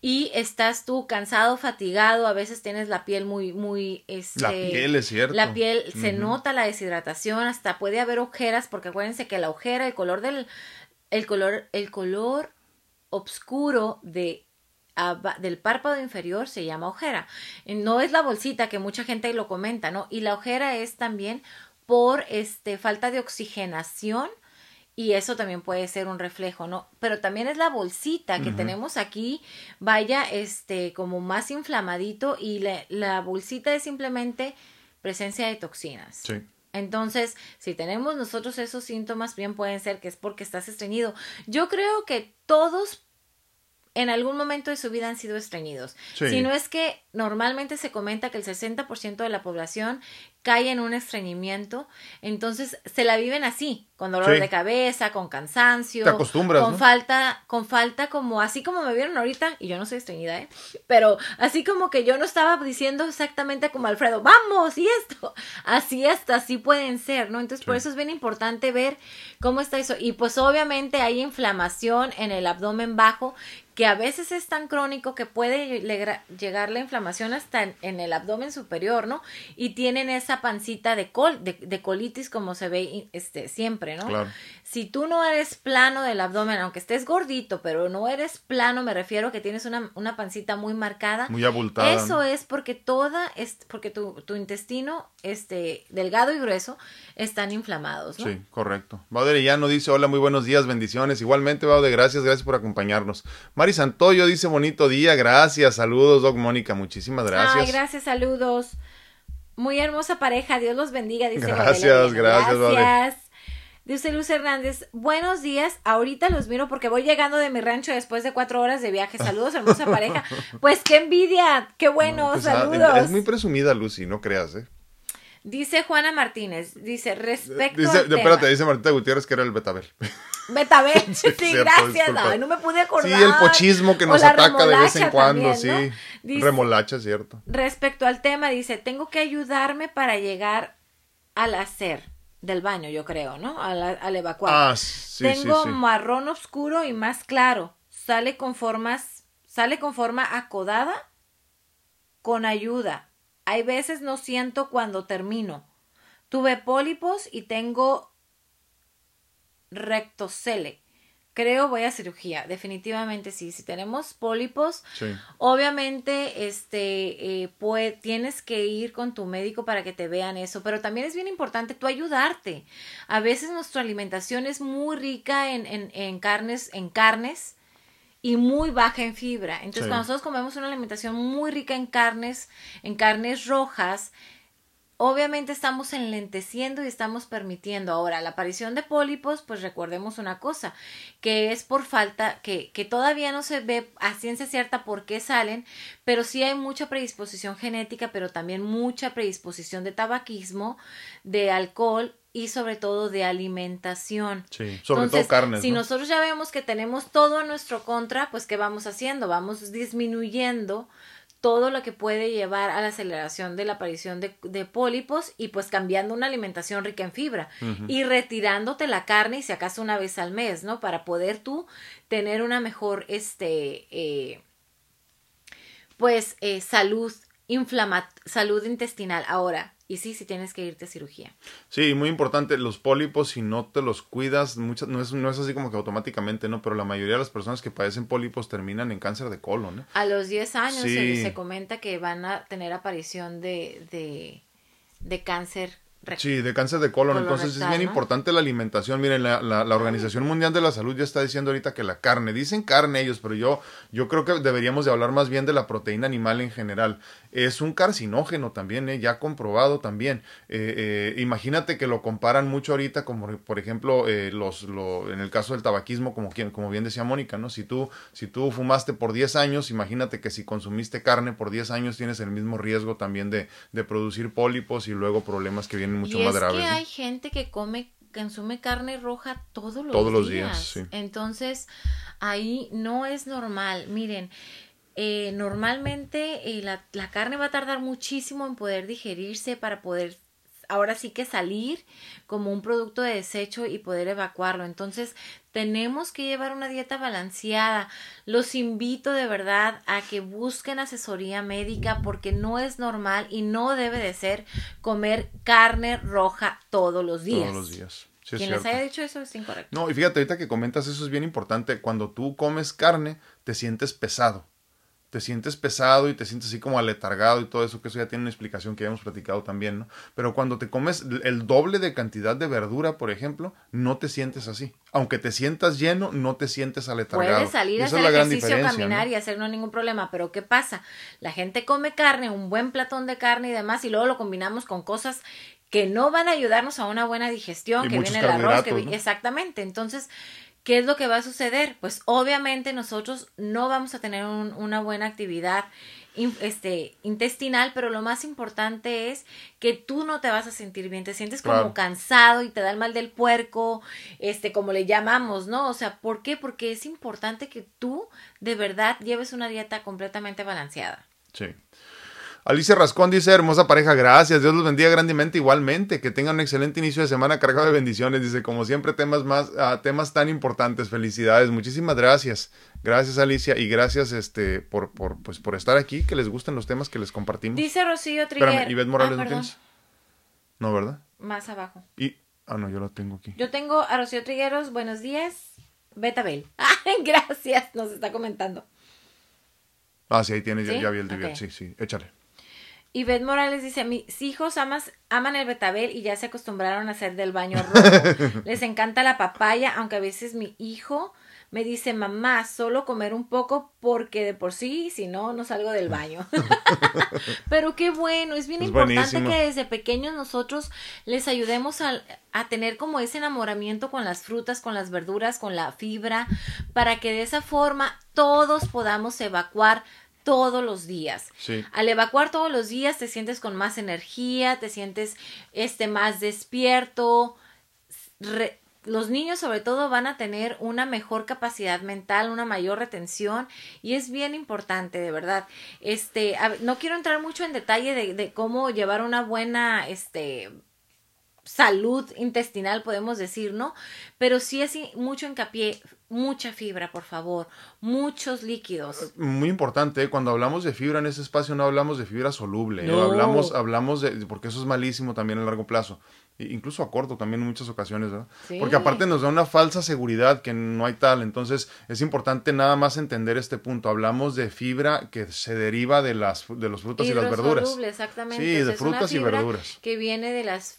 y estás tú cansado, fatigado, a veces tienes la piel muy, muy... Este, la piel es cierto. La piel, se nota la deshidratación, hasta puede haber ojeras, porque acuérdense que la ojera, el color del... El color, el color oscuro de del párpado inferior se llama ojera. No es la bolsita que mucha gente lo comenta, ¿no? Y la ojera es también por este falta de oxigenación y eso también puede ser un reflejo, ¿no? Pero también es la bolsita que tenemos aquí, vaya, este, como más inflamadito y la bolsita es simplemente presencia de toxinas. Sí. Entonces, si tenemos nosotros esos síntomas, bien pueden ser que es porque estás estreñido. Yo creo que todos en algún momento de su vida han sido estreñidos. Si no es que normalmente se comenta que el 60% de la población cae en un estreñimiento, entonces se la viven así, con dolor de cabeza, con cansancio, Te acostumbras, con falta, con falta como así como me vieron ahorita, y yo no soy estreñida, ¿eh? Pero así como que yo no estaba diciendo exactamente como Alfredo, vamos, y esto, así hasta así pueden ser, ¿no? Entonces por eso es bien importante ver cómo está eso. Y pues obviamente hay inflamación en el abdomen bajo que a veces es tan crónico que puede llegar la inflamación hasta en, el abdomen superior, ¿no? Y tienen esa pancita de, col, de, colitis como se ve este, siempre, ¿no? Claro. Si tú no eres plano del abdomen, aunque estés gordito, pero no eres plano, me refiero a que tienes una, una pancita muy marcada. Muy abultada. Eso es porque toda, es porque tu, tu intestino, este, delgado y grueso, están inflamados, ¿no? Sí, correcto. Bauder ya no dice, hola, muy buenos días, bendiciones. Igualmente, Bauder, gracias, gracias por acompañarnos. Mari Santoyo dice bonito día, gracias, saludos, Doc Mónica, muchísimas gracias. Ay, gracias, saludos. Muy hermosa pareja, Dios los bendiga, dice Gracias, gracias, Gracias. Dice Luz Hernández, buenos días, ahorita los miro porque voy llegando de mi rancho después de cuatro horas de viaje. Saludos, hermosa pareja. Pues qué envidia, qué bueno, pues, ah, saludos. Es muy presumida, Lucy, no creas, ¿eh? Dice Juana Martínez, dice, respecto dice, Espérate, dice Martita Gutiérrez que era el Betabel. Betabel, sí, gracias. no me pude acordar. Sí, el pochismo que nos ataca de vez en cuando, sí. remolacha, cierto. Respecto al tema, dice, tengo que ayudarme para llegar al hacer del baño, yo creo, ¿no? Al, evacuar. Ah, sí, Tengo marrón oscuro y más claro. Sale con formas, sale con forma acodada con ayuda hay veces no siento cuando termino. Tuve pólipos y tengo rectocele. Creo voy a cirugía, definitivamente sí. Si tenemos pólipos, obviamente este eh, pues, tienes que ir con tu médico para que te vean eso, pero también es bien importante tú ayudarte. A veces nuestra alimentación es muy rica en, en, en carnes, en carnes, y muy baja en fibra. Entonces, cuando nosotros comemos una alimentación muy rica en carnes, en carnes rojas, obviamente estamos enlenteciendo y estamos permitiendo ahora la aparición de pólipos, pues recordemos una cosa, que es por falta, que, que todavía no se ve a ciencia cierta por qué salen, pero sí hay mucha predisposición genética, pero también mucha predisposición de tabaquismo, de alcohol y sobre todo de alimentación. Sí, sobre todo carnes. Si nosotros ya vemos que tenemos todo a nuestro contra, pues ¿qué vamos haciendo? Vamos disminuyendo todo lo que puede llevar a la aceleración de la aparición de, de pólipos y pues cambiando una alimentación rica en fibra y retirándote la carne y si acaso una vez al mes, ¿no? Para poder tú tener una mejor, este, eh, pues, eh, salud, inflama salud intestinal. Ahora, y sí, sí tienes que irte a cirugía. Sí, muy importante, los pólipos, si no te los cuidas, muchas, no, es, no es así como que automáticamente, ¿no? Pero la mayoría de las personas que padecen pólipos terminan en cáncer de colon, ¿no? A los 10 años se, comenta que van a tener aparición de, de, de cáncer Sí, de cáncer de colon. Entonces es bien importante la alimentación. Miren, la, la, la, Organización Mundial de la Salud ya está diciendo ahorita que la carne, dicen carne ellos, pero yo, yo creo que deberíamos de hablar más bien de la proteína animal en general. Es un carcinógeno también, ¿eh? ya comprobado también. Eh, eh, imagínate que lo comparan mucho ahorita, como por ejemplo, eh, los, lo, en el caso del tabaquismo, como, como bien decía Mónica, ¿no? Si tú, si tú fumaste por 10 años, imagínate que si consumiste carne por 10 años tienes el mismo riesgo también de, de producir pólipos y luego problemas que vienen mucho y más es Que hay gente que come, consume carne roja todos los todos días. los días. Sí. Entonces, ahí no es normal. Miren, eh, normalmente eh, la, la, carne va a tardar muchísimo en poder digerirse para poder ahora sí que salir como un producto de desecho y poder evacuarlo. Entonces, tenemos que llevar una dieta balanceada. Los invito de verdad a que busquen asesoría médica porque no es normal y no debe de ser comer carne roja todos los días. Todos los días. Sí, Quien es les haya dicho eso es incorrecto. No, y fíjate, ahorita que comentas eso es bien importante. Cuando tú comes carne, te sientes pesado. Te sientes pesado y te sientes así como aletargado y todo eso, que eso ya tiene una explicación que ya hemos platicado también, ¿no? Pero cuando te comes el doble de cantidad de verdura, por ejemplo, no te sientes así. Aunque te sientas lleno, no te sientes aletargado. Puedes salir a hacer ejercicio, caminar ¿no? y hacer no ningún problema, pero ¿qué pasa? La gente come carne, un buen platón de carne y demás, y luego lo combinamos con cosas que no van a ayudarnos a una buena digestión, Y que viene el arroz, que exactamente. Entonces, ¿qué es lo que va a suceder? Pues obviamente nosotros no vamos a tener un- una buena actividad este intestinal, pero lo más importante es que tú no te vas a sentir bien, te sientes como Claro. cansado y te da el mal del puerco, este como le llamamos, ¿no? O sea, ¿por qué? Porque es importante que tú de verdad lleves una dieta completamente balanceada. Sí. Alicia Rascón dice, hermosa pareja, gracias, Dios los bendiga grandemente igualmente, que tengan un excelente inicio de semana cargado de bendiciones, dice, como siempre, temas más, ah, temas tan importantes, felicidades, muchísimas gracias, gracias Alicia, y gracias este por, por, pues, por estar aquí, que les gustan los temas que les compartimos. Dice Rocío Triguer. Espérame, ¿Ivette Morales Ah, no tienes? No, ¿verdad? Más abajo. Y, ah, no, yo lo tengo aquí. Yo tengo a Rocío Trigueros, buenos días. Betabel. Ay, gracias, nos está comentando. Ah, sí, ahí tienes, ya- ¿Sí? ya, vi el sí, sí, échale. Y Beth Morales dice, mis hijos amas, aman el betabel y ya se acostumbraron a hacer del baño rojo. Les encanta la papaya, aunque a veces mi hijo me dice, mamá, solo comer un poco porque de por sí, si no, no salgo del baño. Pero qué bueno, es bien Es importante buenísimo. que desde pequeños nosotros les ayudemos a, a tener como ese enamoramiento con las frutas, con las verduras, con la fibra, para que de esa forma todos podamos evacuar todos los días. Sí. Al evacuar todos los días te sientes con más energía, te sientes este más despierto. Re- los niños sobre todo van a tener una mejor capacidad mental, una mayor retención y es bien importante, de verdad. Este, a no quiero entrar mucho en detalle de, de cómo llevar una buena, este, salud intestinal, podemos decir, ¿no? Pero sí es mucho hincapié, mucha fibra, por favor, muchos líquidos. Muy importante, ¿eh? cuando hablamos de fibra en ese espacio no hablamos de fibra soluble, ¿eh? No. hablamos, hablamos de, porque eso es malísimo también a largo plazo, e incluso a corto también en muchas ocasiones, ¿verdad? Sí. Porque aparte nos da una falsa seguridad que no hay tal, entonces es importante nada más entender este punto, hablamos de fibra que se deriva de las de los frutas y las verduras. Exactamente. Sí, de frutas y verduras. Que viene de las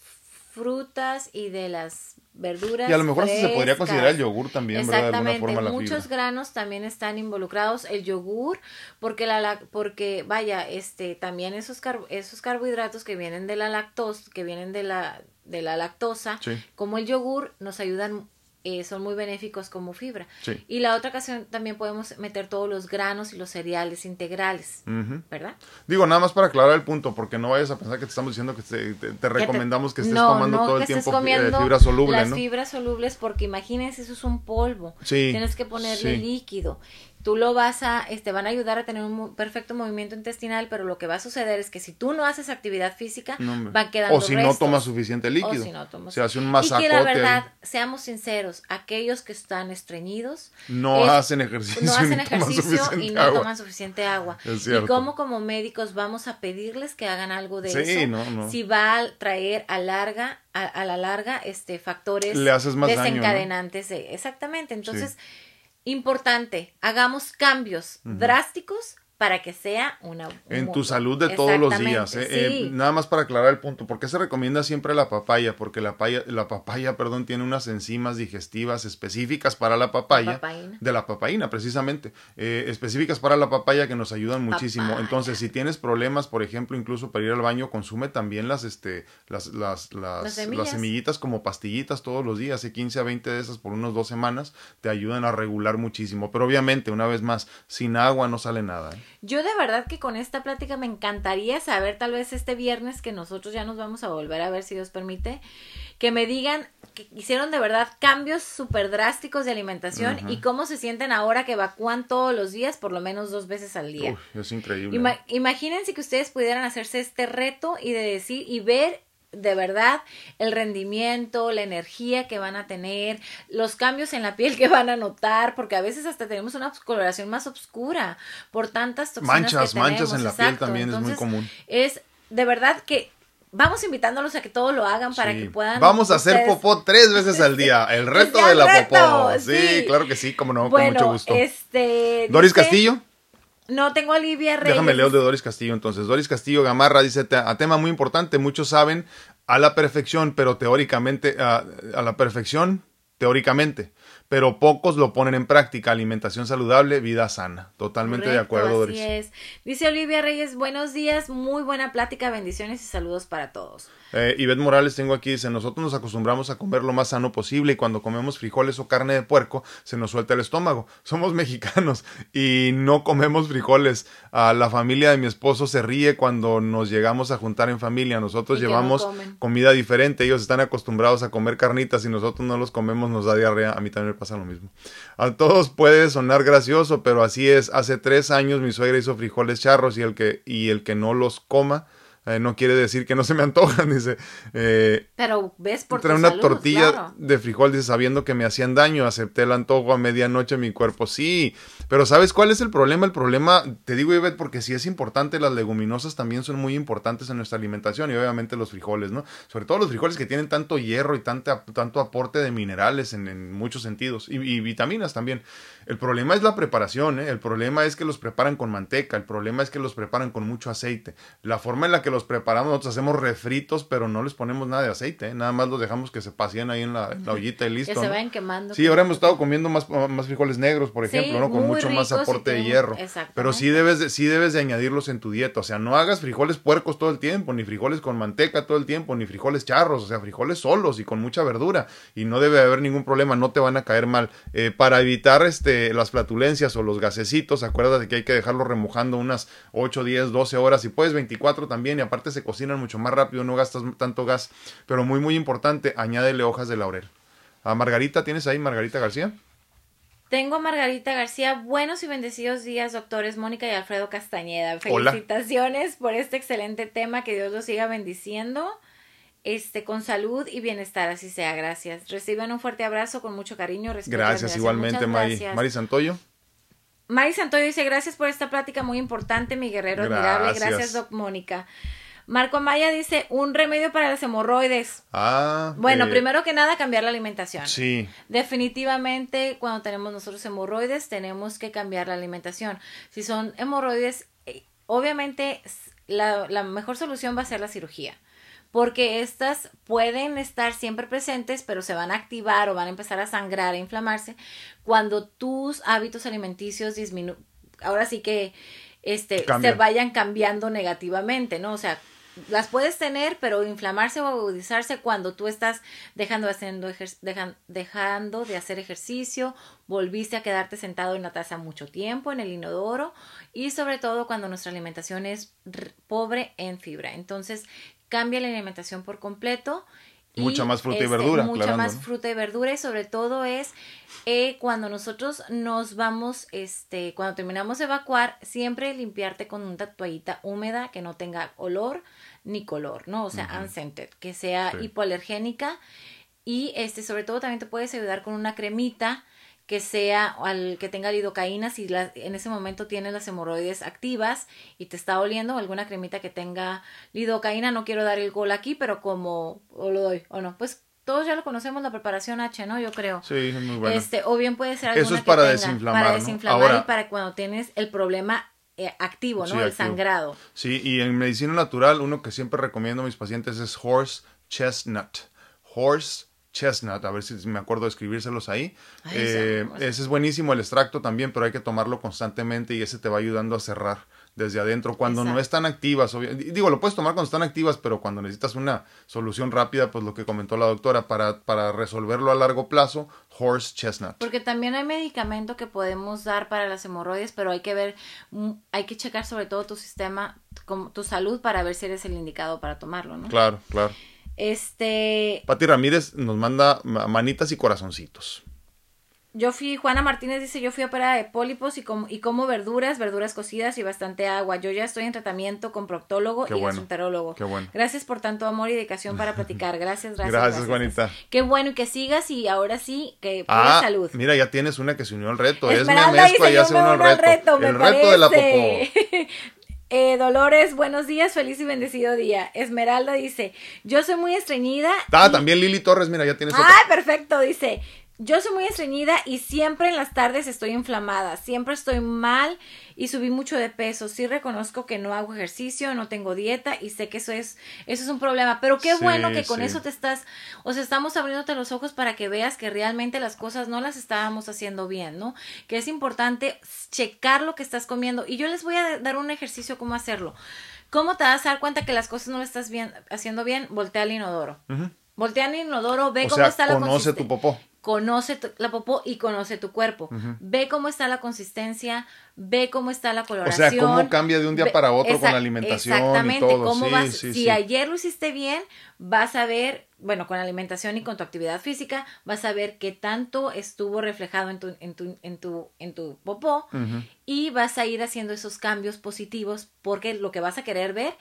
frutas y de las verduras. Y a lo mejor se podría considerar el yogur también, ¿verdad? De Exactamente, forma la muchos fibra. granos también están involucrados, el yogur, porque la lac- porque vaya, este también esos car- esos carbohidratos que vienen de la lactosa, que vienen de la de la lactosa, Sí. como el yogur nos ayudan eh, son muy benéficos como fibra. Sí. Y la otra ocasión también podemos meter todos los granos y los cereales integrales. ¿verdad? Digo, nada más para aclarar el punto, porque no vayas a pensar que te estamos diciendo que te, te- te recomendamos que estés no, tomando no todo que el tiempo eh, comiendo fibra soluble, las ¿no? fibras solubles porque imagínense eso es un polvo Sí, tienes que ponerle sí. líquido tú lo vas a este van a ayudar a tener un perfecto movimiento intestinal pero lo que va a suceder es que si tú no haces actividad física No, van quedando o si no tomas suficiente líquido. o si no tomas se hace un y masacote. que la verdad ahí. seamos sinceros aquellos que están estreñidos No es- hacen ejercicio. no y hacen ejercicio y no agua. toman suficiente agua. Es y cierto. cómo como médicos vamos a pedirles que hagan algo de Sí, eso. no, no. Si va a traer a larga, a, a la larga, este factores Le haces más desencadenantes. de- exactamente. Entonces, importante, hagamos cambios drásticos para que sea una En tu salud de todos los días. Eh. sí. Eh, nada más para aclarar el punto. ¿Por qué se recomienda siempre la papaya? Porque la papaya, la papaya perdón, tiene unas enzimas digestivas específicas para la papaya. papaína. De la papaína, precisamente. Eh, específicas para la papaya que nos ayudan muchísimo. Papaya. Entonces, si tienes problemas, por ejemplo, incluso para ir al baño, consume también las, este, las, las, las, Las semillas. las semillitas como pastillitas todos los días. Y 15 a 20 de esas por unos dos semanas te ayudan a regular muchísimo. Pero obviamente, una vez más, sin agua no sale nada. ¿eh? Yo de verdad que con esta plática me encantaría saber, tal vez este viernes que nosotros ya nos vamos a volver a ver si Dios permite, que me digan que hicieron de verdad cambios súper drásticos de alimentación y cómo se sienten ahora que evacúan todos los días, por lo menos dos veces al día. Uf, es increíble. Ima- imagínense que ustedes pudieran hacerse este reto y de decir y ver de verdad el rendimiento, la energía que van a tener, los cambios en la piel que van a notar, porque a veces hasta tenemos una coloración más oscura por tantas toxinas manchas, que manchas en la piel también es muy común. Es de verdad que vamos invitándolos a que todos lo hagan para Sí. que puedan. Vamos a hacer ustedes- popó tres veces al día. El reto de la reto, popó. Sí, sí. claro que sí, como no, con mucho gusto. este. Doris dice- Castillo. No, tengo a Olivia Reyes. Déjame leer de Doris Castillo entonces. Doris Castillo Gamarra dice, "Te- a tema muy importante, muchos saben a la perfección, pero teóricamente, a, a la perfección, teóricamente, pero pocos lo ponen en práctica. Alimentación saludable, vida sana. Totalmente de acuerdo, así Doris. es. Dice Olivia Reyes, buenos días, muy buena plática, bendiciones y saludos para todos. Eh, Ivette Morales tengo aquí, dice, nosotros nos acostumbramos a comer lo más sano posible y cuando comemos frijoles o carne de puerco se nos suelta el estómago. Somos mexicanos y no comemos frijoles. A la familia de mi esposo se ríe cuando nos llegamos a juntar en familia. Nosotros no llevamos comida diferente. Ellos están acostumbrados a comer carnitas y nosotros no los comemos, nos da diarrea. A mí también me pasa lo mismo. A todos puede sonar gracioso, pero así es. Hace tres años mi suegra hizo frijoles charros y el que, y el que no los coma eh, no quiere decir que no se me antojan, dice. Eh, Pero ves por trae una salud, tortilla claro. de frijol, dice, sabiendo que me hacían daño, acepté el antojo a medianoche en mi cuerpo. Sí, pero ¿sabes cuál es el problema? El problema, te digo, Ivette, porque sí es importante, las leguminosas también son muy importantes en nuestra alimentación y obviamente los frijoles, ¿no? Sobre todo los frijoles que tienen tanto hierro y tanta, tanto aporte de minerales en, en muchos sentidos y, y vitaminas también. El problema es la preparación, ¿eh? El problema es que los preparan con manteca, el problema es que los preparan con mucho aceite. La forma en la que los preparamos, nosotros hacemos refritos, pero no les ponemos nada de aceite, ¿eh? Nada más los dejamos que se paseen ahí en la, en la ollita y listo. Que se ¿no? vayan quemando. Sí, ahora hemos estado comiendo más, más frijoles negros, por Sí, ejemplo, ¿no? Con mucho más aporte de hierro. Pero sí debes, de, sí debes de añadirlos en tu dieta. O sea, no hagas frijoles puercos todo el tiempo, ni frijoles con manteca todo el tiempo, ni frijoles charros. O sea, frijoles solos y con mucha verdura. Y no debe haber ningún problema, no te van a caer mal. Eh, para evitar este, las flatulencias o los gasecitos, acuérdate que hay que dejarlo remojando unas 8, 10, 12 horas. Y puedes 24 también. Y aparte se cocinan mucho más rápido, no gastas tanto gas. Pero muy, muy importante, añádele hojas de laurel. A Margarita, ¿tienes ahí Margarita García? Tengo a Margarita García. Buenos y bendecidos días, doctores Mónica y Alfredo Castañeda. Hola. Felicitaciones por este excelente tema. Que Dios los siga bendiciendo. Este, con salud y bienestar, así sea. Gracias. Reciban un fuerte abrazo con mucho cariño. respeto Gracias, igualmente, Mari. Mari Santoyo. Mari Santoyo dice, gracias por esta plática muy importante, mi guerrero admirable. Gracias. Doc Mónica. Marco Maya dice, un remedio para las hemorroides. Ah. Bueno, eh, primero que nada, cambiar la alimentación. Sí, Definitivamente, cuando tenemos nosotros hemorroides, tenemos que cambiar la alimentación. Si son hemorroides, eh, obviamente la mejor solución va a ser la cirugía. Porque estas pueden estar siempre presentes, pero se van a activar o van a empezar a sangrar, a inflamarse, cuando tus hábitos alimenticios disminuyen. Ahora sí que este, se vayan cambiando negativamente, ¿no? O sea, las puedes tener, pero inflamarse o agudizarse cuando tú estás dejando, haciendo dejan- dejando de hacer ejercicio, volviste a quedarte sentado en la taza mucho tiempo, en el inodoro, y sobre todo cuando nuestra alimentación es pobre en fibra. Entonces, cambia la alimentación por completo. y, Mucha más fruta y verdura, Mucha aclarando, más ¿no? fruta y verdura y sobre todo es eh, cuando nosotros nos vamos, este, cuando terminamos de evacuar, siempre limpiarte con una toallita húmeda que no tenga olor ni color, ¿no? O sea, unscented, que sea Sí. hipoalergénica y este, sobre todo también te puedes ayudar con una cremita que sea al que tenga lidocaína si la- en ese momento tienes las hemorroides activas y te está oliendo alguna cremita que tenga lidocaína no quiero dar el gol aquí pero como o lo doy o no pues todos ya lo conocemos la preparación H no yo creo sí, es muy bueno. este o bien puede ser Eso alguna es para que desinflamar, para ¿no? desinflamar Ahora- y para cuando tienes el problema eh, activo no Sí, el activo. sangrado Sí, y en medicina natural, uno que siempre recomiendo a mis pacientes es horse chestnut. Horse chestnut, a ver si me acuerdo de escribírselos ahí. Ay, Eh, ese es buenísimo el extracto también, pero hay que tomarlo constantemente y ese te va ayudando a cerrar desde adentro. Cuando no Exacto. están activas, digo, lo puedes tomar cuando están activas, pero cuando necesitas una solución rápida, pues lo que comentó la doctora, para, para resolverlo a largo plazo, horse chestnut. Porque también hay medicamento que podemos dar para las hemorroides, pero hay que ver, mm, hay que checar sobre todo tu sistema, tu salud para ver si eres el indicado para tomarlo, ¿no? Claro, claro. Este, Pati Ramírez nos manda ma- manitas y corazoncitos. yo fui, Juana Martínez dice, yo fui operada de pólipos y como, y como verduras, verduras cocidas y bastante agua. Yo ya estoy en tratamiento con proctólogo Qué y bueno. gastroenterólogo. Qué bueno. Gracias por tanto amor y dedicación para platicar. Gracias, gracias. Gracias, Juanita. Qué bueno y que sigas y ahora sí, que Ah, pura salud. mira, ya tienes una que se unió al reto. Es Esmeralda Memescua, dice, ya se unió al reto. reto, me el reto de la popó. Eh, Dolores, buenos días, feliz y bendecido día. Esmeralda dice, yo soy muy estreñida. Ah, y- también Lili Torres, mira, ya tienes. Ay, perfecto, dice. Yo soy muy estreñida y siempre en las tardes estoy inflamada, siempre estoy mal y subí mucho de peso. Sí reconozco que no hago ejercicio, no tengo dieta y sé que eso es eso es un problema, pero qué Sí, bueno que con sí. eso te estás, o sea, estamos abriéndote los ojos para que veas que realmente las cosas no las estábamos haciendo bien, ¿no? Que es importante checar lo que estás comiendo y yo les voy a dar un ejercicio cómo hacerlo. ¿Cómo te vas a dar cuenta que las cosas no las estás bien, haciendo bien? Voltea al inodoro. Voltea al inodoro, ve O cómo sea, está la conoce tu popó. Conoce tu- la popó y conoce tu cuerpo. Ve cómo está la consistencia, ve cómo está la O coloración. sea, cómo cambia de un día ve- para otro con la alimentación y Exactamente, todo. cómo Sí, vas, sí, si sí. ayer lo hiciste bien, vas a ver, bueno, con la alimentación y con tu actividad física, vas a ver qué tanto estuvo reflejado en tu, en tu, en tu, en tu popó y vas a ir haciendo esos cambios positivos porque lo que vas a querer ver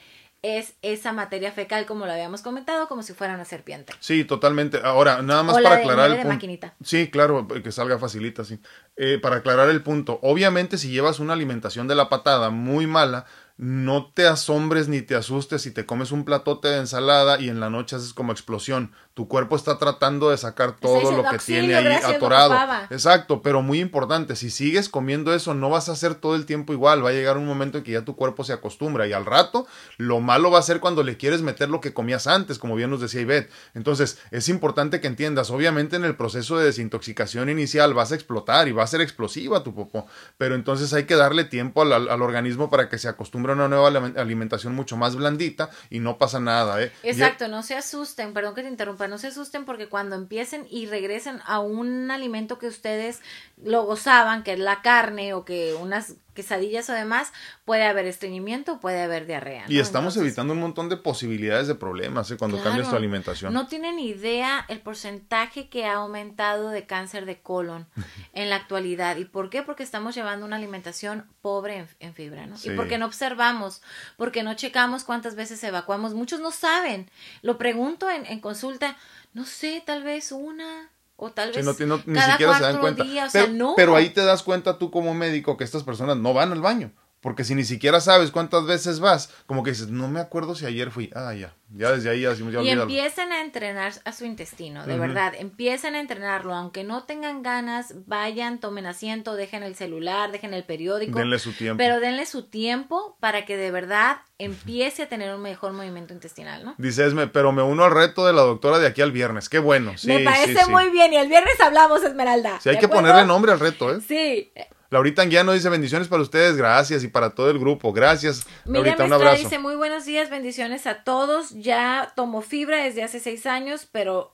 es esa materia fecal como lo habíamos comentado, como si fuera una serpiente. Sí, totalmente. Ahora, nada más O la para de aclarar nieve el de punto. maquinita. Sí, claro, que salga facilita, sí. Eh, para aclarar el punto, obviamente si llevas una alimentación de la patada muy mala, no te asombres ni te asustes si te comes un platote de ensalada y en la noche haces como explosión. Tu cuerpo está tratando de sacar todo diciendo, lo que "Auxilio, tiene ahí atorado. ocupaba". Exacto, pero muy importante, si sigues comiendo eso no vas a hacer todo el tiempo igual, va a llegar un momento en que ya tu cuerpo se acostumbra y al rato lo malo va a ser cuando le quieres meter lo que comías antes, como bien nos decía Ivette. Entonces, es importante que entiendas, obviamente en el proceso de desintoxicación inicial vas a explotar y va a ser explosiva tu popó, pero entonces hay que darle tiempo al, al- al organismo para que se acostumbre a una nueva alime- alimentación mucho más blandita y no pasa nada, ¿eh? Exacto, no se asusten, perdón que te interrumpa, no se asusten porque cuando empiecen y regresen a un alimento que ustedes lo gozaban, que es la carne o que unas quesadillas o demás, puede haber estreñimiento, puede haber diarrea. Y ¿no? estamos Entonces, evitando un montón de posibilidades de problemas ¿eh? cuando claro, cambias tu alimentación. No tienen idea el porcentaje que ha aumentado de cáncer de colon en la actualidad. ¿Y por qué? Porque estamos llevando una alimentación pobre en, en fibra, ¿no? Sí. Y porque no observamos, porque no checamos cuántas veces evacuamos. Muchos no saben. Lo pregunto en, en consulta, no sé, tal vez una o tal Sí, vez no, ti- no- ni cada siquiera se dan cuenta. días, o pero, sea, no. pero ahí te das cuenta tú como médico que estas personas no van al baño. Porque si ni siquiera sabes cuántas veces vas, como que dices, no me acuerdo si ayer fui. Ah, ya. Ya desde ahí ya decimos, ya y empiecen a entrenar a su intestino, de verdad, empiecen a entrenarlo, aunque no tengan ganas, vayan, tomen asiento, dejen el celular, dejen el periódico, Denle su tiempo. pero denle su tiempo para que de verdad empiece a tener un mejor movimiento intestinal, ¿no? Dice Esme, pero me uno al reto de la doctora de aquí al viernes. Qué bueno. Sí, Me parece sí, sí. muy bien y el viernes hablamos, Esmeralda. Sí, hay ¿de que acuerdo? ponerle nombre al reto, ¿eh? Sí. Laurita Anguiano dice bendiciones para ustedes, gracias, y para todo el grupo. Gracias, Miriam Laurita, un abrazo. dice muy buenos días, bendiciones a todos. Ya tomo fibra desde hace seis años, pero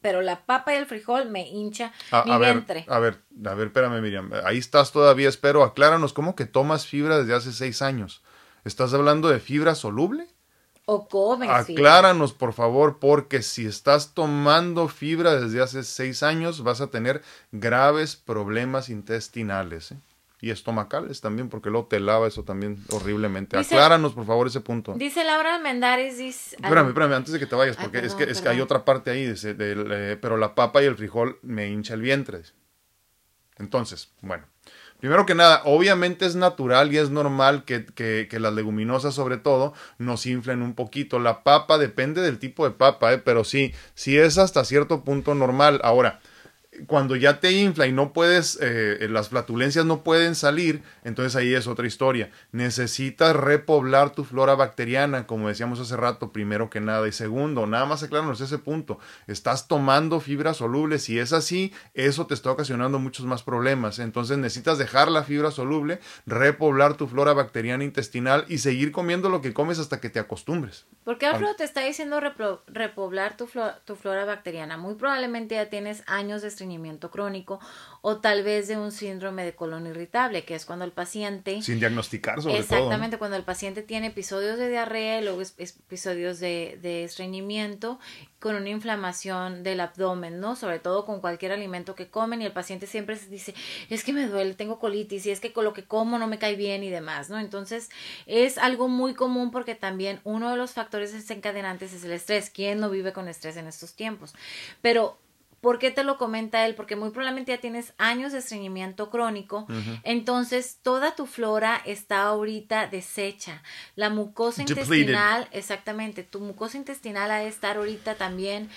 pero la papa y el frijol me hincha A, mi a ver, vientre. a ver, a ver, espérame, Miriam. Ahí estás todavía, espero. Acláranos, ¿cómo que tomas fibra desde hace seis años? ¿Estás hablando de fibra soluble? O. Acláranos, por favor, porque si estás tomando fibra desde hace seis años, vas a tener graves problemas intestinales ¿eh? y estomacales también, porque luego te lava eso también horriblemente. Dice- Acláranos, por favor, ese punto. Dice Laura Almendares, dice... Espérame, espérame, antes de que te vayas, Ay, porque es perdón, que, es que hay otra parte ahí, dice, del, eh, pero la papa y el frijol me hincha el vientre. Entonces, bueno, primero que nada, obviamente es natural y es normal que, que- las leguminosas, sobre todo, nos inflen un poquito. La papa depende del tipo de papa, ¿eh? pero sí, sí es hasta cierto punto normal. Ahora, cuando ya te infla y no puedes, eh, las flatulencias no pueden salir, entonces ahí es otra historia. Necesitas repoblar tu flora bacteriana, como decíamos hace rato, primero que nada. Y segundo, nada más aclararnos ese punto. Estás tomando fibra soluble. Si es así, eso te está ocasionando muchos más problemas. Entonces necesitas dejar la fibra soluble, repoblar tu flora bacteriana intestinal y seguir comiendo lo que comes hasta que te acostumbres. ¿Por qué Alfredo te está diciendo repoblar tu, flo- tu flora bacteriana? Muy probablemente ya tienes años de estreñimiento estreñimiento crónico o tal vez de un síndrome de colon irritable, que es cuando el paciente... Sin diagnosticar sobre Exactamente, todo. Exactamente, cuando el paciente tiene episodios de diarrea y luego episodios de, de estreñimiento con una inflamación del abdomen, ¿no? Sobre todo con cualquier alimento que comen y el paciente siempre se dice, es que me duele, tengo colitis y es que con lo que como no me cae bien y demás, ¿no? Entonces es algo muy común porque también uno de los factores desencadenantes es el estrés. ¿Quién no vive con estrés en estos tiempos? Pero ¿Por qué te lo comenta él? Porque muy probablemente ya tienes años de estreñimiento crónico, entonces toda tu flora está ahorita deshecha. La mucosa intestinal, exactamente, tu mucosa intestinal ha de estar ahorita también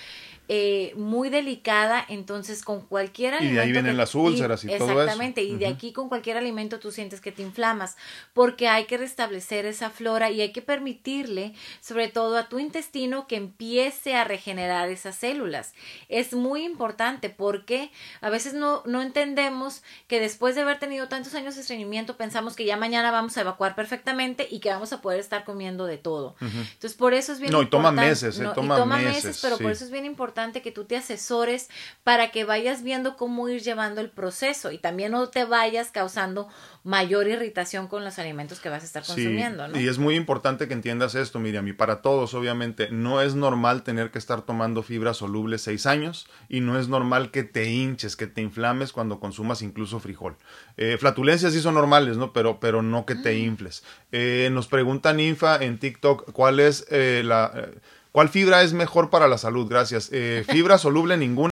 eh, muy delicada, entonces con cualquier alimento. Y de ahí vienen las úlceras y, todo eso. Exactamente, y de aquí con cualquier alimento tú sientes que te inflamas, porque hay que restablecer esa flora y hay que permitirle, sobre todo a tu intestino, que empiece a regenerar esas células. Es muy importante porque a veces no, no entendemos que después de haber tenido tantos años de estreñimiento pensamos que ya mañana vamos a evacuar perfectamente y que vamos a poder estar comiendo de todo. Entonces, por eso es bien no, importante. Y toma meses, eh, toma, y toma meses, meses, pero por eso es bien importante que tú te asesores para que vayas viendo cómo ir llevando el proceso y también no te vayas causando mayor irritación con los alimentos que vas a estar consumiendo. ¿no? Y es muy importante que entiendas esto, Miriam, y para todos, obviamente, no es normal tener que estar tomando fibra soluble seis años y no es normal que te hinches, que te inflames cuando consumas incluso frijol. Eh, flatulencias sí son normales, ¿no? Pero, pero no que te infles. Eh, nos pregunta Ninfa en TikTok cuál es eh, la... ¿Cuál fibra es mejor para la salud? Gracias. Eh, fibra soluble ninguna.